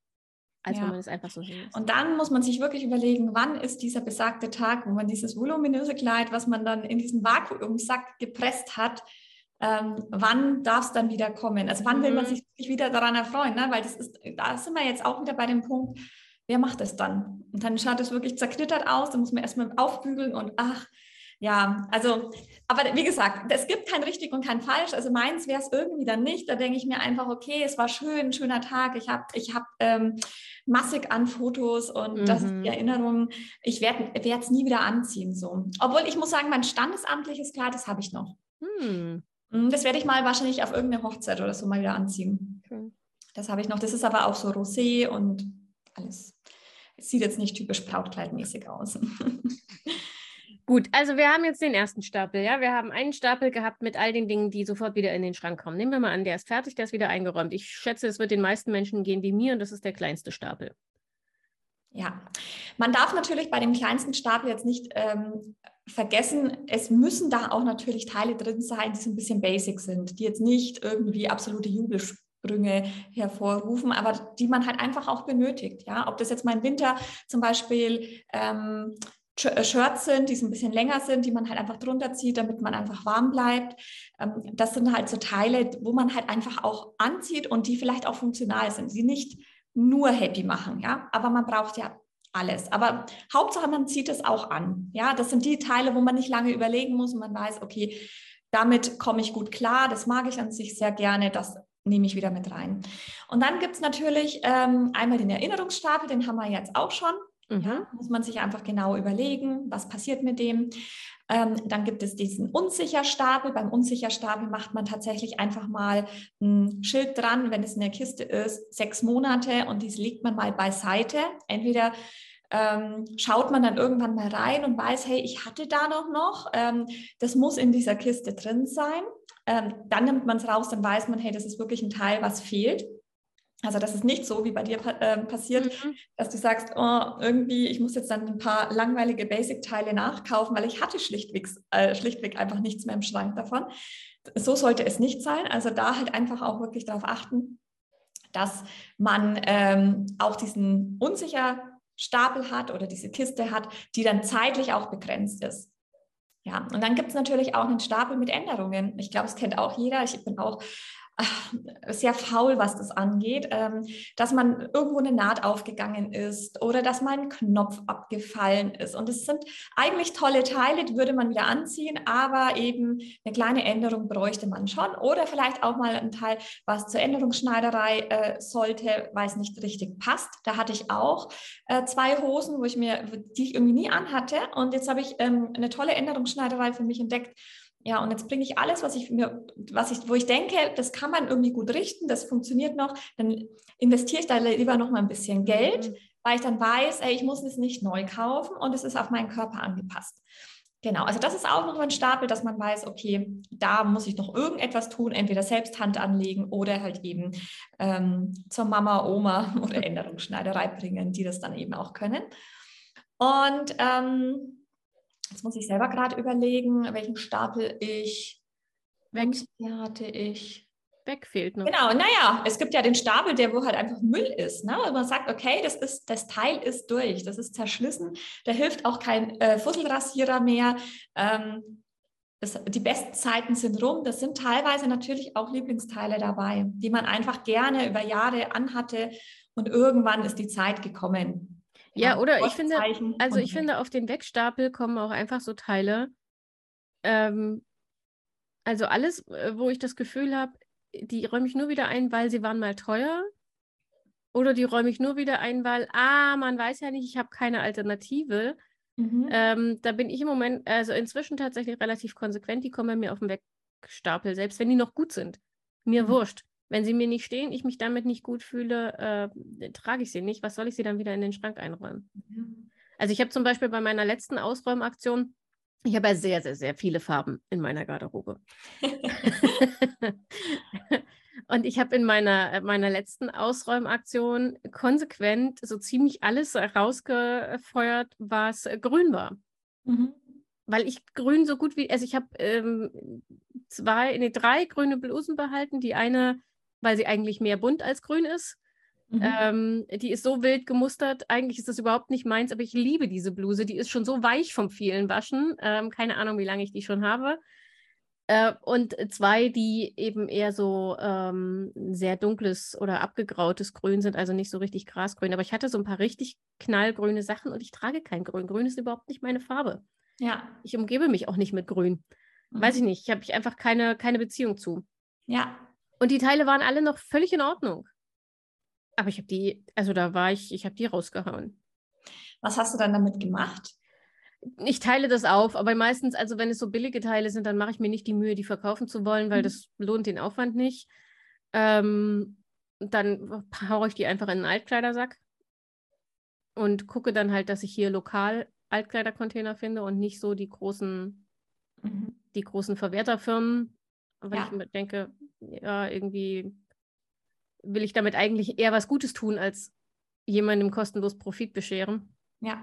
als ja. wenn man es einfach so hinlässt. Und dann muss man sich wirklich überlegen, wann ist dieser besagte Tag, wo man dieses voluminöse Kleid, was man dann in diesen Vakuumsack gepresst hat, ähm, wann darf es dann wieder kommen? Also wann will man mhm. sich wieder daran erfreuen? Ne? Weil das ist, da sind wir jetzt auch wieder bei dem Punkt, wer macht es dann? Und dann schaut es wirklich zerknittert aus, dann muss man erstmal aufbügeln und ach, ja, also, aber wie gesagt, es gibt kein richtig und kein falsch. Also meins wäre es irgendwie dann nicht. Da denke ich mir einfach, okay, es war schön, ein schöner Tag. Ich habe ich hab, ähm, massig an Fotos und mhm. das ist die mhm. Erinnerung. Ich werde es nie wieder anziehen. So. Obwohl ich muss sagen, mein standesamtliches Kleid, das habe ich noch. Hm. Mhm, das werde ich mal wahrscheinlich auf irgendeine Hochzeit oder so mal wieder anziehen. Okay. Das habe ich noch. Das ist aber auch so rosé und alles. Es sieht jetzt nicht typisch Brautkleidmäßig aus. Gut, also wir haben jetzt den ersten Stapel, ja. Wir haben einen Stapel gehabt mit all den Dingen, die sofort wieder in den Schrank kommen. Nehmen wir mal an, der ist fertig, der ist wieder eingeräumt. Ich schätze, es wird den meisten Menschen gehen wie mir und das ist der kleinste Stapel. Ja, man darf natürlich bei dem kleinsten Stapel jetzt nicht ähm, vergessen, es müssen da auch natürlich Teile drin sein, die so ein bisschen basic sind, die jetzt nicht irgendwie absolute Jubel hervorrufen, aber die man halt einfach auch benötigt. Ja, ob das jetzt im Winter zum Beispiel ähm, äh, Shirts sind, die so ein bisschen länger sind, die man halt einfach drunter zieht, damit man einfach warm bleibt. Ähm, das sind halt so Teile, wo man halt einfach auch anzieht und die vielleicht auch funktional sind, die nicht nur happy machen, ja, aber man braucht ja alles. Aber Hauptsache, man zieht es auch an. Ja, das sind die Teile, wo man nicht lange überlegen muss und man weiß, okay, damit komme ich gut klar, das mag ich an sich sehr gerne, das nehme ich wieder mit rein. Und dann gibt es natürlich ähm, einmal den Erinnerungsstapel, den haben wir jetzt auch schon. Mhm. Ja, muss man sich einfach genau überlegen, was passiert mit dem. Ähm, dann gibt es diesen Unsicherstapel. Beim Unsicherstapel macht man tatsächlich einfach mal ein Schild dran, wenn es in der Kiste ist, sechs Monate und dies legt man mal beiseite. Entweder ähm, schaut man dann irgendwann mal rein und weiß, hey, ich hatte da noch noch, ähm, das muss in dieser Kiste drin sein. Ähm, dann nimmt man es raus, dann weiß man, hey, das ist wirklich ein Teil, was fehlt. Also das ist nicht so, wie bei dir äh, passiert, mhm. dass du sagst, oh, irgendwie, ich muss jetzt dann ein paar langweilige Basic-Teile nachkaufen, weil ich hatte schlichtweg, äh, schlichtweg einfach nichts mehr im Schrank davon. So sollte es nicht sein. Also da halt einfach auch wirklich darauf achten, dass man ähm, auch diesen unsicher Stapel hat oder diese Kiste hat, die dann zeitlich auch begrenzt ist. Ja, und dann gibt es natürlich auch einen Stapel mit Änderungen. Ich glaube, es kennt auch jeder. Ich bin auch sehr faul, was das angeht, ähm, dass man irgendwo eine Naht aufgegangen ist oder dass mal ein Knopf abgefallen ist. Und es sind eigentlich tolle Teile, die würde man wieder anziehen, aber eben eine kleine Änderung bräuchte man schon. Oder vielleicht auch mal ein Teil, was zur Änderungsschneiderei äh, sollte, weil es nicht richtig passt. Da hatte ich auch äh, zwei Hosen, wo ich mir, die ich irgendwie nie anhatte. Und jetzt habe ich ähm, eine tolle Änderungsschneiderei für mich entdeckt ja, und jetzt bringe ich alles, was ich mir, was ich, wo ich denke, das kann man irgendwie gut richten, das funktioniert noch, dann investiere ich da lieber noch mal ein bisschen Geld, mhm. weil ich dann weiß, ey, ich muss es nicht neu kaufen und es ist auf meinen Körper angepasst. Genau, also das ist auch noch ein Stapel, dass man weiß, okay, da muss ich noch irgendetwas tun, entweder selbst Hand anlegen oder halt eben ähm, zur Mama, Oma oder Änderungsschneiderei bringen, die das dann eben auch können. Und ähm, Jetzt muss ich selber gerade überlegen, welchen Stapel ich weg ja, hatte ich. Weg fehlt noch. Genau, naja, es gibt ja den Stapel, der wo halt einfach Müll ist. Ne? Und man sagt, okay, das, ist, das Teil ist durch, das ist zerschlissen, da hilft auch kein äh, Fusselrasierer mehr. Ähm, das, die besten Zeiten sind rum. Das sind teilweise natürlich auch Lieblingsteile dabei, die man einfach gerne über Jahre anhatte und irgendwann ist die Zeit gekommen. Ja, oder ich finde, also ich finde, auf den Wegstapel kommen auch einfach so Teile. Ähm, also alles, äh, wo ich das Gefühl habe, die räume ich nur wieder ein, weil sie waren mal teuer. Oder die räume ich nur wieder ein, weil, ah, man weiß ja nicht, ich habe keine Alternative. Mhm. Ähm, da bin ich im Moment, also inzwischen tatsächlich relativ konsequent, die kommen bei mir auf den Wegstapel, selbst wenn die noch gut sind. Mir mhm. wurscht. Wenn sie mir nicht stehen, ich mich damit nicht gut fühle, äh, trage ich sie nicht. Was soll ich sie dann wieder in den Schrank einräumen? Mhm. Also ich habe zum Beispiel bei meiner letzten Ausräumaktion, ich habe ja sehr, sehr, sehr viele Farben in meiner Garderobe. Und ich habe in meiner, meiner letzten Ausräumaktion konsequent so ziemlich alles rausgefeuert, was grün war. Mhm. Weil ich grün so gut wie, also ich habe ähm, zwei, nee, drei grüne Blusen behalten. Die eine weil sie eigentlich mehr bunt als grün ist. Mhm. Ähm, die ist so wild gemustert. Eigentlich ist das überhaupt nicht meins, aber ich liebe diese Bluse. Die ist schon so weich vom vielen Waschen. Ähm, keine Ahnung, wie lange ich die schon habe. Äh, und zwei, die eben eher so ähm, sehr dunkles oder abgegrautes Grün sind, also nicht so richtig grasgrün. Aber ich hatte so ein paar richtig knallgrüne Sachen und ich trage kein Grün. Grün ist überhaupt nicht meine Farbe. Ja. Ich umgebe mich auch nicht mit Grün. Mhm. Weiß ich nicht. Ich habe ich einfach keine, keine Beziehung zu. Ja, und die Teile waren alle noch völlig in Ordnung. Aber ich habe die, also da war ich, ich habe die rausgehauen. Was hast du dann damit gemacht? Ich teile das auf, aber meistens, also wenn es so billige Teile sind, dann mache ich mir nicht die Mühe, die verkaufen zu wollen, weil mhm. das lohnt den Aufwand nicht. Ähm, dann haue ich die einfach in einen Altkleidersack und gucke dann halt, dass ich hier lokal Altkleidercontainer finde und nicht so die großen, mhm. die großen Verwerterfirmen, weil ja. ich denke, ja, irgendwie will ich damit eigentlich eher was Gutes tun, als jemandem kostenlos Profit bescheren. Ja.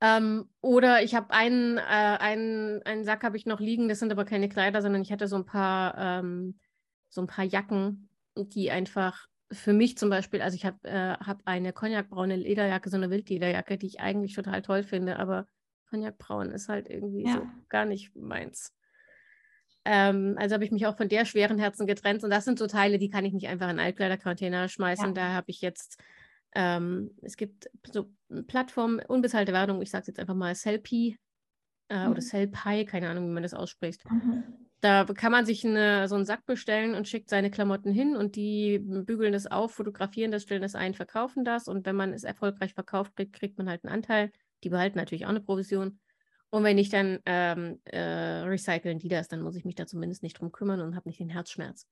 Ähm, oder ich habe einen, äh, einen, einen Sack habe ich noch liegen, das sind aber keine Kleider, sondern ich hatte so ein paar, ähm, so ein paar Jacken, die einfach für mich zum Beispiel, also ich habe äh, hab eine cognacbraune Lederjacke, so eine Wildlederjacke, die ich eigentlich total toll finde, aber cognacbraun ist halt irgendwie ja. so gar nicht meins. Ähm, also habe ich mich auch von der schweren Herzen getrennt und das sind so Teile, die kann ich nicht einfach in Altkleidercontainer schmeißen. Ja. Da habe ich jetzt, ähm, es gibt so Plattformen, unbezahlte Werbung, ich sage es jetzt einfach mal Selfie äh, mhm. oder Selpie, keine Ahnung, wie man das ausspricht. Mhm. Da kann man sich eine, so einen Sack bestellen und schickt seine Klamotten hin und die bügeln das auf, fotografieren das, stellen das ein, verkaufen das. Und wenn man es erfolgreich verkauft kriegt, kriegt man halt einen Anteil. Die behalten natürlich auch eine Provision. Und wenn nicht, dann ähm, äh, recyceln die das. Dann muss ich mich da zumindest nicht drum kümmern und habe nicht den Herzschmerz.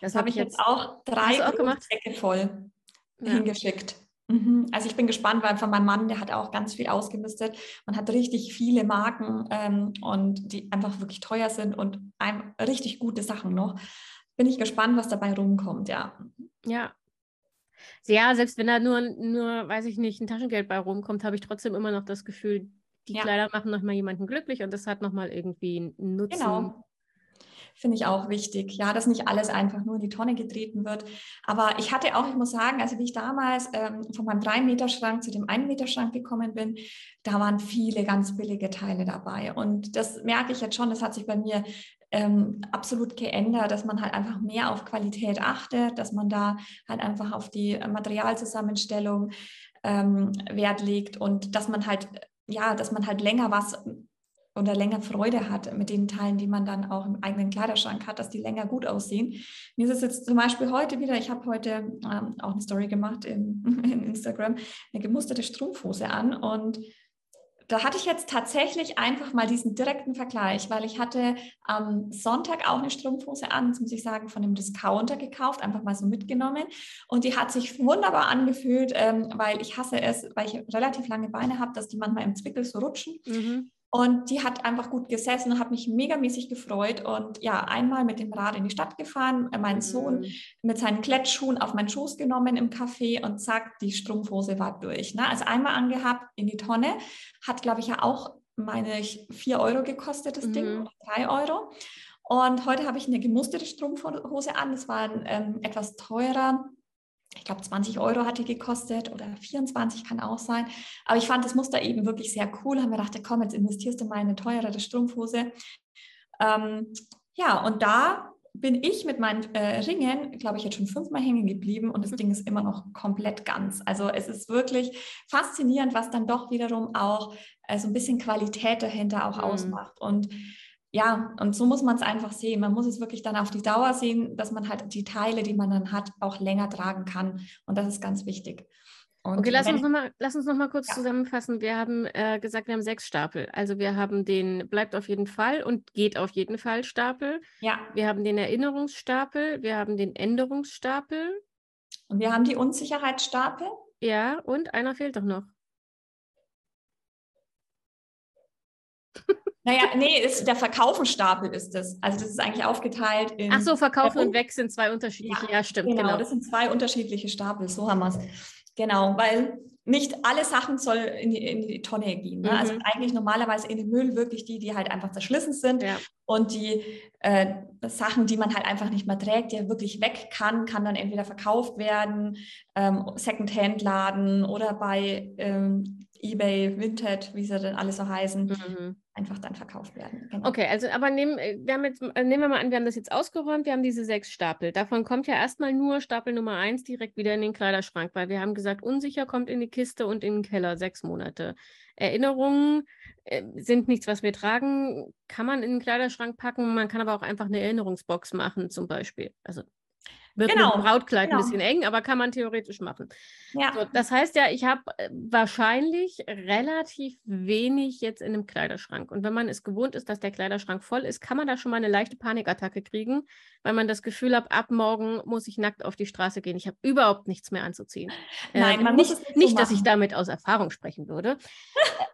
Das, habe ich jetzt auch drei auch gemacht? Säcke voll ja. hingeschickt. Mhm. Also ich bin gespannt, weil von meinem Mann, der hat auch ganz viel ausgemistet. Man hat richtig viele Marken ähm, und die einfach wirklich teuer sind und einem richtig gute Sachen noch. Bin ich gespannt, was dabei rumkommt, ja. Ja. Ja, selbst wenn da nur, nur, weiß ich nicht, ein Taschengeld bei rumkommt, habe ich trotzdem immer noch das Gefühl, die ja. Kleider machen nochmal jemanden glücklich und das hat nochmal irgendwie einen Nutzen. Genau finde ich auch wichtig. Ja, dass nicht alles einfach nur in die Tonne getreten wird. Aber ich hatte auch, ich muss sagen, also wie ich damals ähm, von meinem 3-Meter-Schrank zu dem 1-Meter-Schrank gekommen bin, da waren viele ganz billige Teile dabei. Und das merke ich jetzt schon, das hat sich bei mir ähm, absolut geändert, dass man halt einfach mehr auf Qualität achtet, dass man da halt einfach auf die Materialzusammenstellung ähm, Wert legt und dass man halt ja, dass man halt länger was oder länger Freude hat mit den Teilen, die man dann auch im eigenen Kleiderschrank hat, dass die länger gut aussehen. Mir ist es jetzt zum Beispiel heute wieder, ich habe heute ähm, auch eine Story gemacht in, in Instagram, eine gemusterte Strumpfhose an und da hatte ich jetzt tatsächlich einfach mal diesen direkten Vergleich, weil ich hatte am Sonntag auch eine Strumpfhose an, muss ich sagen, von einem Discounter gekauft, einfach mal so mitgenommen. Und die hat sich wunderbar angefühlt, ähm, weil ich hasse es, weil ich relativ lange Beine habe, dass die manchmal im Zwickel so rutschen. Mhm. Und die hat einfach gut gesessen und hat mich megamäßig gefreut. Und ja, einmal mit dem Rad in die Stadt gefahren, äh, mein mhm. Sohn mit seinen Klettschuhen auf meinen Schoß genommen im Café und zack, die Strumpfhose war durch. Ne? Also einmal angehabt in die Tonne, hat, glaube ich, ja auch, meine ich, vier Euro gekostet, das mhm. Ding, drei Euro. Und heute habe ich eine gemusterte Strumpfhose an. Das war ähm, etwas teurer ich glaube 20 Euro hat die gekostet oder 24 kann auch sein. Aber ich fand das Muster eben wirklich sehr cool. Haben wir gedacht, komm, jetzt investierst du mal in eine teurere Strumpfhose. Ähm, ja, und da bin ich mit meinen äh, Ringen, glaube ich, jetzt schon fünfmal hängen geblieben und das Ding ist immer noch komplett ganz. Also es ist wirklich faszinierend, was dann doch wiederum auch äh, so ein bisschen Qualität dahinter auch mhm. ausmacht. Und ja, und so muss man es einfach sehen. Man muss es wirklich dann auf die Dauer sehen, dass man halt die Teile, die man dann hat, auch länger tragen kann. Und das ist ganz wichtig. Und okay, lass uns, noch mal, lass uns noch mal kurz ja. zusammenfassen. Wir haben äh, gesagt, wir haben sechs Stapel. Also wir haben den bleibt auf jeden Fall und geht auf jeden Fall Stapel. Ja. Wir haben den Erinnerungsstapel, wir haben den Änderungsstapel. Und wir haben die Unsicherheitsstapel. Ja, und einer fehlt doch noch. Naja, nee, ist, der Verkaufenstapel ist es. Also das ist eigentlich aufgeteilt in. Ach so, Verkaufen und Weg sind zwei unterschiedliche. Ja, ja stimmt. Genau, genau, das sind zwei unterschiedliche Stapel. So haben wir es. Genau, weil nicht alle Sachen soll in die, in die Tonne gehen. Ne? Also mhm. Also eigentlich normalerweise in den Müll wirklich die, die halt einfach zerschlissen sind ja. und die äh, Sachen, die man halt einfach nicht mehr trägt, die wirklich weg kann, kann dann entweder verkauft werden, ähm, Secondhand-Laden oder bei ähm, eBay, Vinted, wie sie denn alle so heißen, mhm. Einfach dann verkauft werden. Genau. Okay, also aber nehmen äh, wir, haben jetzt, äh, nehmen wir mal an, wir haben das jetzt ausgeräumt, wir haben diese sechs Stapel. Davon kommt ja erstmal nur Stapel Nummer eins direkt wieder in den Kleiderschrank, weil wir haben gesagt, unsicher kommt in die Kiste und in den Keller sechs Monate. Erinnerungen äh, sind nichts, was wir tragen, kann man in den Kleiderschrank packen. Man kann aber auch einfach eine Erinnerungsbox machen, zum Beispiel. Also wird genau. mit dem Brautkleid genau. ein bisschen eng, aber kann man theoretisch machen. Ja. So, das heißt ja, ich habe äh, wahrscheinlich relativ wenig jetzt in einem Kleiderschrank. Und wenn man es gewohnt ist, dass der Kleiderschrank voll ist, kann man da schon mal eine leichte Panikattacke kriegen, weil man das Gefühl hat, ab morgen muss ich nackt auf die Straße gehen. Ich habe überhaupt nichts mehr anzuziehen. Nein, ähm, man nicht, muss es nicht, nicht so dass ich damit aus Erfahrung sprechen würde.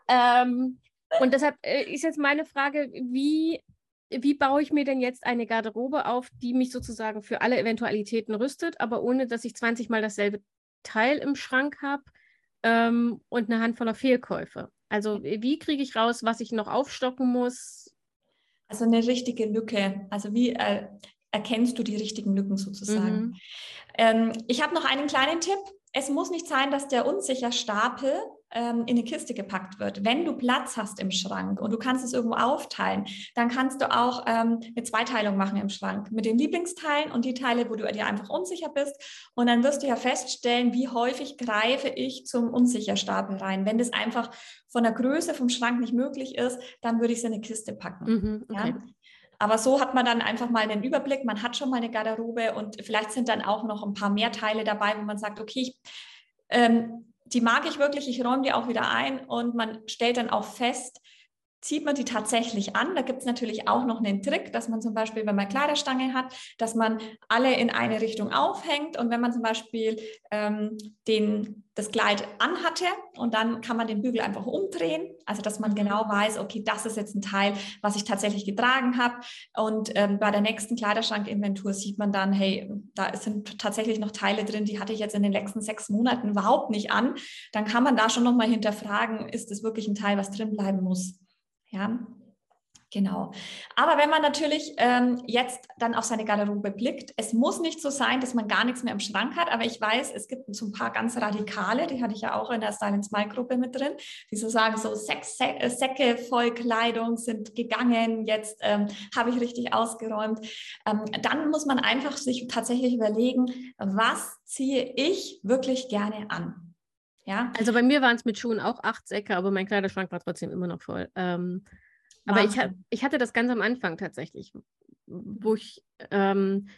ähm, und deshalb äh, ist jetzt meine Frage, wie wie baue ich mir denn jetzt eine Garderobe auf, die mich sozusagen für alle Eventualitäten rüstet, aber ohne dass ich 20 Mal dasselbe Teil im Schrank habe ähm, und eine Handvoller Fehlkäufe? Also wie kriege ich raus, was ich noch aufstocken muss? Also eine richtige Lücke. Also wie, äh, erkennst du die richtigen Lücken sozusagen. Mhm. Ähm, ich habe noch einen kleinen Tipp. Es muss nicht sein, dass der unsicher Stapel ähm, in eine Kiste gepackt wird. Wenn du Platz hast im Schrank und du kannst es irgendwo aufteilen, dann kannst du auch ähm, eine Zweiteilung machen im Schrank mit den Lieblingsteilen und die Teile, wo du dir einfach unsicher bist. Und dann wirst du ja feststellen, wie häufig greife ich zum Unsicherstapel rein. Wenn das einfach von der Größe vom Schrank nicht möglich ist, dann würde ich es in eine Kiste packen. Mhm, okay. ja? Aber so hat man dann einfach mal einen Überblick, man hat schon mal eine Garderobe und vielleicht sind dann auch noch ein paar mehr Teile dabei, wo man sagt, okay, ich ähm, die mag ich wirklich, ich räume die auch wieder ein und man stellt dann auch fest, zieht man die tatsächlich an. Da gibt es natürlich auch noch einen Trick, dass man zum Beispiel, wenn man Kleiderstange hat, dass man alle in eine Richtung aufhängt. Und wenn man zum Beispiel ähm, den, das Kleid anhatte und dann kann man den Bügel einfach umdrehen, also dass man genau weiß, okay, das ist jetzt ein Teil, was ich tatsächlich getragen habe. Und ähm, bei der nächsten Kleiderschrankinventur sieht man dann, hey, da sind tatsächlich noch Teile drin, die hatte ich jetzt in den letzten sechs Monaten überhaupt nicht an. Dann kann man da schon nochmal hinterfragen, ist das wirklich ein Teil, was drin bleiben muss. Ja, Genau. Aber wenn man natürlich ähm, jetzt dann auf seine Garderobe blickt, es muss nicht so sein, dass man gar nichts mehr im Schrank hat, aber ich weiß, es gibt so ein paar ganz Radikale, die hatte ich ja auch in der Style Smile Gruppe mit drin, die so sagen, so sechs äh, Säcke voll Kleidung sind gegangen, jetzt ähm, habe ich richtig ausgeräumt. Ähm, dann muss man einfach sich tatsächlich überlegen, was ziehe ich wirklich gerne an. Ja. Also bei mir waren es mit Schuhen auch acht Säcke, aber mein Kleiderschrank war trotzdem immer noch voll. Ähm, aber ich, ich hatte das ganz am Anfang tatsächlich, wo ich, ähm,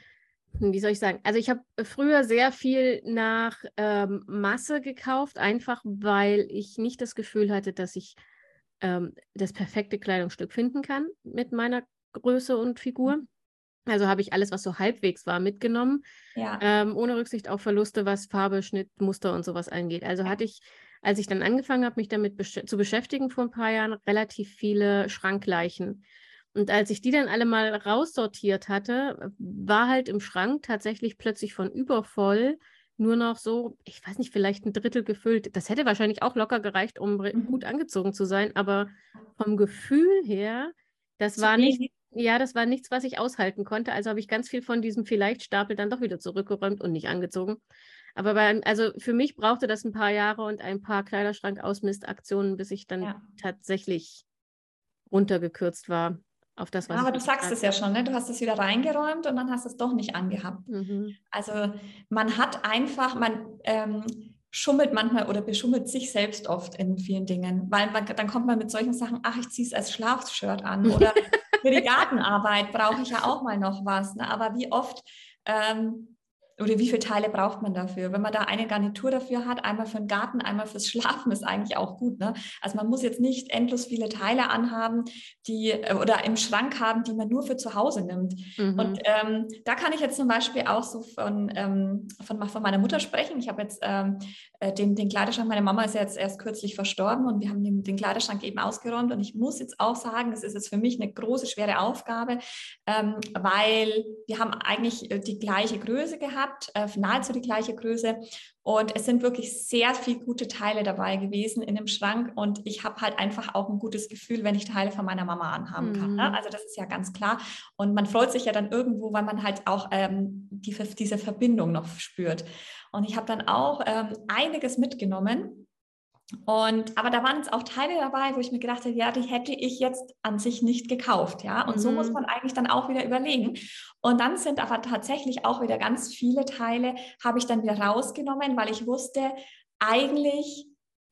wie soll ich sagen, also ich habe früher sehr viel nach ähm, Masse gekauft, einfach weil ich nicht das Gefühl hatte, dass ich ähm, das perfekte Kleidungsstück finden kann mit meiner Größe und Figur. Also habe ich alles, was so halbwegs war, mitgenommen, ja. ähm, ohne Rücksicht auf Verluste, was Farbe, Schnitt, Muster und sowas angeht. Also hatte ich, als ich dann angefangen habe, mich damit besch zu beschäftigen vor ein paar Jahren, relativ viele Schrankleichen. Und als ich die dann alle mal raussortiert hatte, war halt im Schrank tatsächlich plötzlich von übervoll nur noch so, ich weiß nicht, vielleicht ein Drittel gefüllt. Das hätte wahrscheinlich auch locker gereicht, um mhm. gut angezogen zu sein, aber vom Gefühl her, das zu war nicht ja, das war nichts, was ich aushalten konnte. Also habe ich ganz viel von diesem Vielleicht-Stapel dann doch wieder zurückgeräumt und nicht angezogen. Aber bei, also für mich brauchte das ein paar Jahre und ein paar Kleiderschrank-Ausmistaktionen, bis ich dann ja. tatsächlich runtergekürzt war auf das, was ja, Aber du sagst es ja schon, ne? du hast es wieder reingeräumt und dann hast es doch nicht angehabt. Mhm. Also man hat einfach, man ähm, schummelt manchmal oder beschummelt sich selbst oft in vielen Dingen, weil man, dann kommt man mit solchen Sachen, ach, ich ziehe es als Schlafshirt an oder für die Gartenarbeit brauche ich ja auch mal noch was. Ne? Aber wie oft ähm, oder wie viele Teile braucht man dafür? Wenn man da eine Garnitur dafür hat, einmal für den Garten, einmal fürs Schlafen, ist eigentlich auch gut. Ne? Also man muss jetzt nicht endlos viele Teile anhaben, die äh, oder im Schrank haben, die man nur für zu Hause nimmt. Mhm. Und ähm, da kann ich jetzt zum Beispiel auch so von, ähm, von, von meiner Mutter sprechen. Ich habe jetzt ähm, äh, den, den Kleiderschrank, meine Mama ist ja jetzt erst kürzlich verstorben und wir haben den, den Kleiderschrank eben ausgeräumt. Und ich muss jetzt auch sagen, das ist jetzt für mich eine große, schwere Aufgabe, ähm, weil wir haben eigentlich äh, die gleiche Größe gehabt, äh, nahezu die gleiche Größe. Und es sind wirklich sehr viele gute Teile dabei gewesen in dem Schrank. Und ich habe halt einfach auch ein gutes Gefühl, wenn ich Teile von meiner Mama anhaben kann. Ne? Mhm. Also das ist ja ganz klar. Und man freut sich ja dann irgendwo, weil man halt auch ähm, die, diese Verbindung noch spürt. Und ich habe dann auch ähm, einiges mitgenommen und aber da waren jetzt auch Teile dabei, wo ich mir gedacht habe, ja, die hätte ich jetzt an sich nicht gekauft, ja. Und mhm. so muss mhm. man eigentlich dann auch wieder überlegen. Und dann sind aber tatsächlich auch wieder ganz viele Teile, habe ich dann wieder rausgenommen, weil ich wusste, eigentlich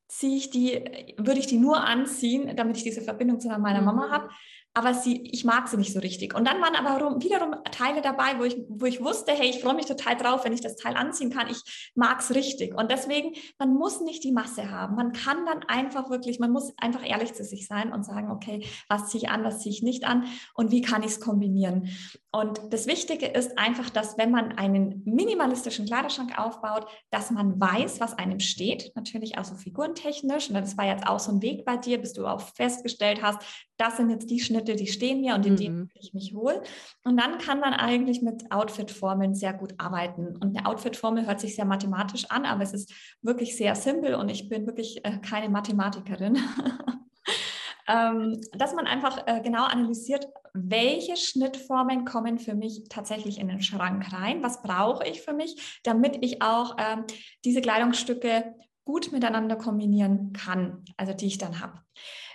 ziehe ich die, würde ich die nur anziehen, damit ich diese Verbindung zu meiner Mama mhm. habe aber sie, ich mag sie nicht so richtig. Und dann waren aber wiederum Teile dabei, wo ich, wo ich wusste, hey, ich freue mich total drauf, wenn ich das Teil anziehen kann. Ich mag es richtig. Und deswegen, man muss nicht die Masse haben. Man kann dann einfach wirklich, man muss einfach ehrlich zu sich sein und sagen, okay, was ziehe ich an, was ziehe ich nicht an und wie kann ich es kombinieren. Und das Wichtige ist einfach, dass wenn man einen minimalistischen Kleiderschrank aufbaut, dass man weiß, was einem steht, natürlich auch so figurentechnisch. Und das war jetzt auch so ein Weg bei dir, bis du auch festgestellt hast, das sind jetzt die Schnitte, die stehen mir und in mhm. denen ich mich wohl. Und dann kann man eigentlich mit Outfit-Formeln sehr gut arbeiten. Und eine Outfit-Formel hört sich sehr mathematisch an, aber es ist wirklich sehr simpel und ich bin wirklich äh, keine Mathematikerin. ähm, dass man einfach äh, genau analysiert, welche Schnittformen kommen für mich tatsächlich in den Schrank rein, was brauche ich für mich, damit ich auch ähm, diese Kleidungsstücke gut miteinander kombinieren kann, also die ich dann habe.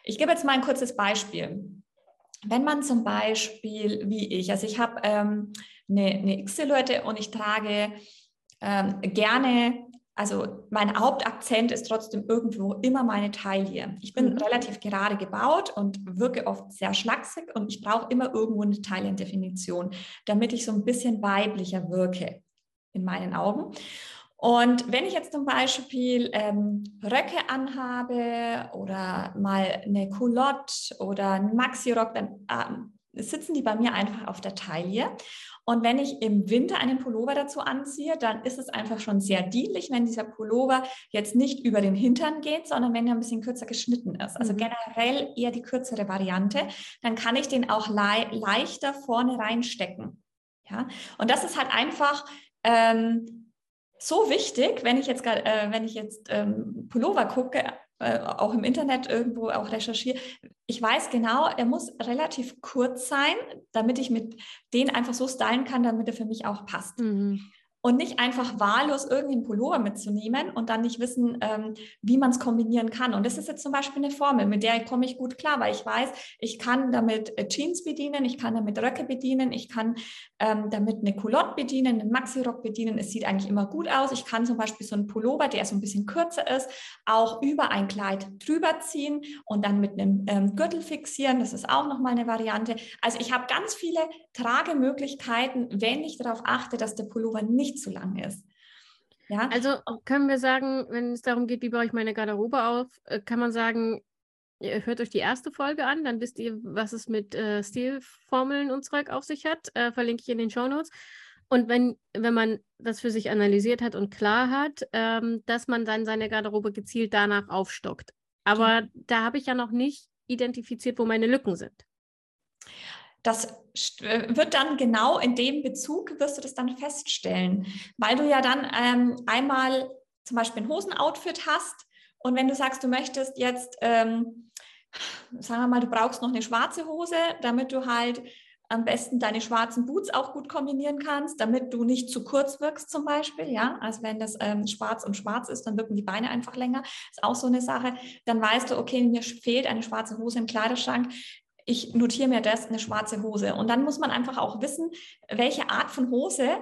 Ich gebe jetzt mal ein kurzes Beispiel. Wenn man zum Beispiel, wie ich, also ich habe ähm, eine, eine X-Silhouette und ich trage ähm, gerne also mein Hauptakzent ist trotzdem irgendwo immer meine Taille. Ich bin mhm. relativ gerade gebaut und wirke oft sehr schlaksig und ich brauche immer irgendwo eine Taillendefinition, damit ich so ein bisschen weiblicher wirke in meinen Augen. Und wenn ich jetzt zum Beispiel ähm, Röcke anhabe oder mal eine Culotte oder einen Maxi-Rock, dann ähm, sitzen die bei mir einfach auf der Taille. Und wenn ich im Winter einen Pullover dazu anziehe, dann ist es einfach schon sehr dienlich, wenn dieser Pullover jetzt nicht über den Hintern geht, sondern wenn er ein bisschen kürzer geschnitten ist. Also mhm. generell eher die kürzere Variante. Dann kann ich den auch le leichter vorne reinstecken. Ja, und das ist halt einfach ähm, so wichtig, wenn ich jetzt, äh, wenn ich jetzt ähm, Pullover gucke, äh, auch im Internet irgendwo auch recherchiere. Ich weiß genau, er muss relativ kurz sein, damit ich mit den einfach so stylen kann, damit er für mich auch passt. Mhm und nicht einfach wahllos irgendeinen Pullover mitzunehmen und dann nicht wissen, ähm, wie man es kombinieren kann. Und das ist jetzt zum Beispiel eine Formel, mit der komme ich gut klar, weil ich weiß, ich kann damit äh, Jeans bedienen, ich kann damit Röcke bedienen, ich kann ähm, damit eine Culotte bedienen, einen Maxi-Rock bedienen. Es sieht eigentlich immer gut aus. Ich kann zum Beispiel so einen Pullover, der so ein bisschen kürzer ist, auch über ein Kleid drüber ziehen und dann mit einem ähm, Gürtel fixieren. Das ist auch nochmal eine Variante. Also ich habe ganz viele Tragemöglichkeiten, wenn ich darauf achte, dass der Pullover nicht nicht zu lang ist. Ja? Also können wir sagen, wenn es darum geht, wie baue ich meine Garderobe auf, äh, kann man sagen, hört euch die erste Folge an, dann wisst ihr, was es mit äh, Stilformeln und Zeug auf sich hat. Äh, verlinke ich in den Show Notes. Und wenn, wenn man das für sich analysiert hat und klar hat, ähm, dass man dann seine Garderobe gezielt danach aufstockt. Aber da habe ich ja noch nicht identifiziert, wo meine Lücken sind. Das äh, wird dann genau in dem Bezug, wirst du das dann feststellen, weil du ja dann ähm, einmal zum Beispiel ein Hosenoutfit hast und wenn du sagst, du möchtest jetzt, ähm, sagen wir mal, du brauchst noch eine schwarze Hose, damit du halt am besten deine schwarzen Boots auch gut kombinieren kannst, damit du nicht zu kurz wirkst zum Beispiel. Ja, also wenn das ähm, schwarz und schwarz ist, dann wirken die Beine einfach länger. Ist auch so eine Sache. Dann weißt du, okay, mir fehlt eine schwarze Hose im Kleiderschrank ich notiere mir das, eine schwarze Hose. Und dann muss man einfach auch wissen, welche Art von Hose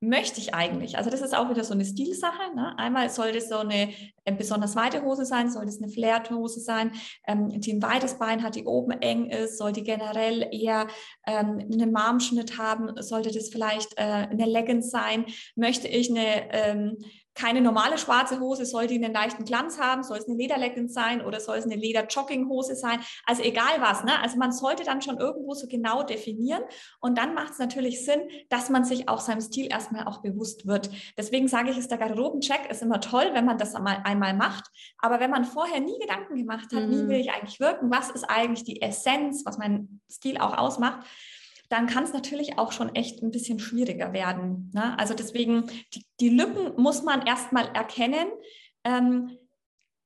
möchte ich eigentlich? Also das ist auch wieder so eine Stilsache. Ne? Einmal soll das so eine äh, besonders weite Hose sein, soll das eine Flared-Hose sein, ähm, die ein weites Bein hat, die oben eng ist, soll die generell eher ähm, einen Marmschnitt haben, sollte das vielleicht äh, eine Leggings sein, möchte ich eine ähm, keine normale schwarze Hose, soll die einen leichten Glanz haben, soll es eine Lederleggings sein oder soll es eine Leder-Jogginghose sein, also egal was. Ne? Also man sollte dann schon irgendwo so genau definieren und dann macht es natürlich Sinn, dass man sich auch seinem Stil erstmal auch bewusst wird. Deswegen sage ich, ist der Garderobencheck ist immer toll, wenn man das einmal, einmal macht, aber wenn man vorher nie Gedanken gemacht hat, mhm. wie will ich eigentlich wirken, was ist eigentlich die Essenz, was mein Stil auch ausmacht, dann kann es natürlich auch schon echt ein bisschen schwieriger werden. Ne? Also deswegen, die, die, Lücken muss man erstmal erkennen. Ähm,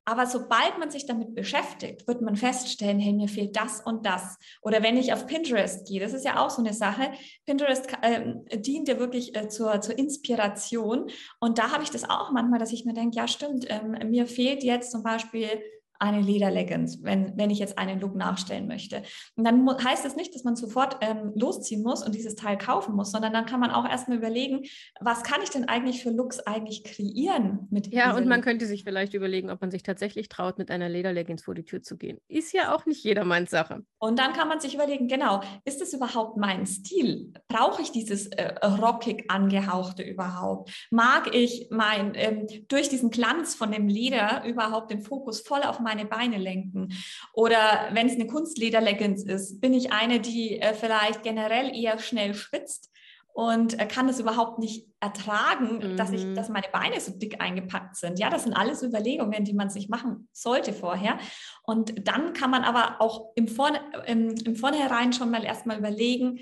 aber sobald man sich damit beschäftigt, wird man feststellen, hey, mir fehlt das und das. Oder wenn ich auf Pinterest gehe, das ist ja auch so eine Sache. Pinterest äh, dient ja wirklich äh, zur, zur Inspiration. Und da habe ich das auch manchmal, dass ich mir denke, ja stimmt, ähm, mir fehlt jetzt zum Beispiel eine Lederleggings, wenn, wenn ich jetzt einen Look nachstellen möchte. Und dann heißt es das nicht, dass man sofort ähm, losziehen muss und dieses Teil kaufen muss, sondern dann kann man auch erstmal überlegen, was kann ich denn eigentlich für Looks eigentlich kreieren mit Ja, und man Look? könnte sich vielleicht überlegen, ob man sich tatsächlich traut, mit einer Lederleggings vor die Tür zu gehen. Ist ja auch nicht jedermanns Sache. Und dann kann man sich überlegen, genau, ist das überhaupt mein Stil? Brauche ich dieses äh, rockig angehauchte überhaupt? Mag ich mein, ähm, durch diesen Glanz von dem Leder überhaupt den Fokus voll auf mein meine Beine lenken. Oder wenn es eine Kunstlederleggings ist, bin ich eine, die äh, vielleicht generell eher schnell schwitzt und äh, kann es überhaupt nicht ertragen, mhm. dass, ich, mhm. dass meine Beine so dick eingepackt sind. Ja, das sind alles Überlegungen, die man sich machen sollte vorher. Und dann kann man aber auch im, Vorne, im, im Vornherein schon mal erstmal überlegen,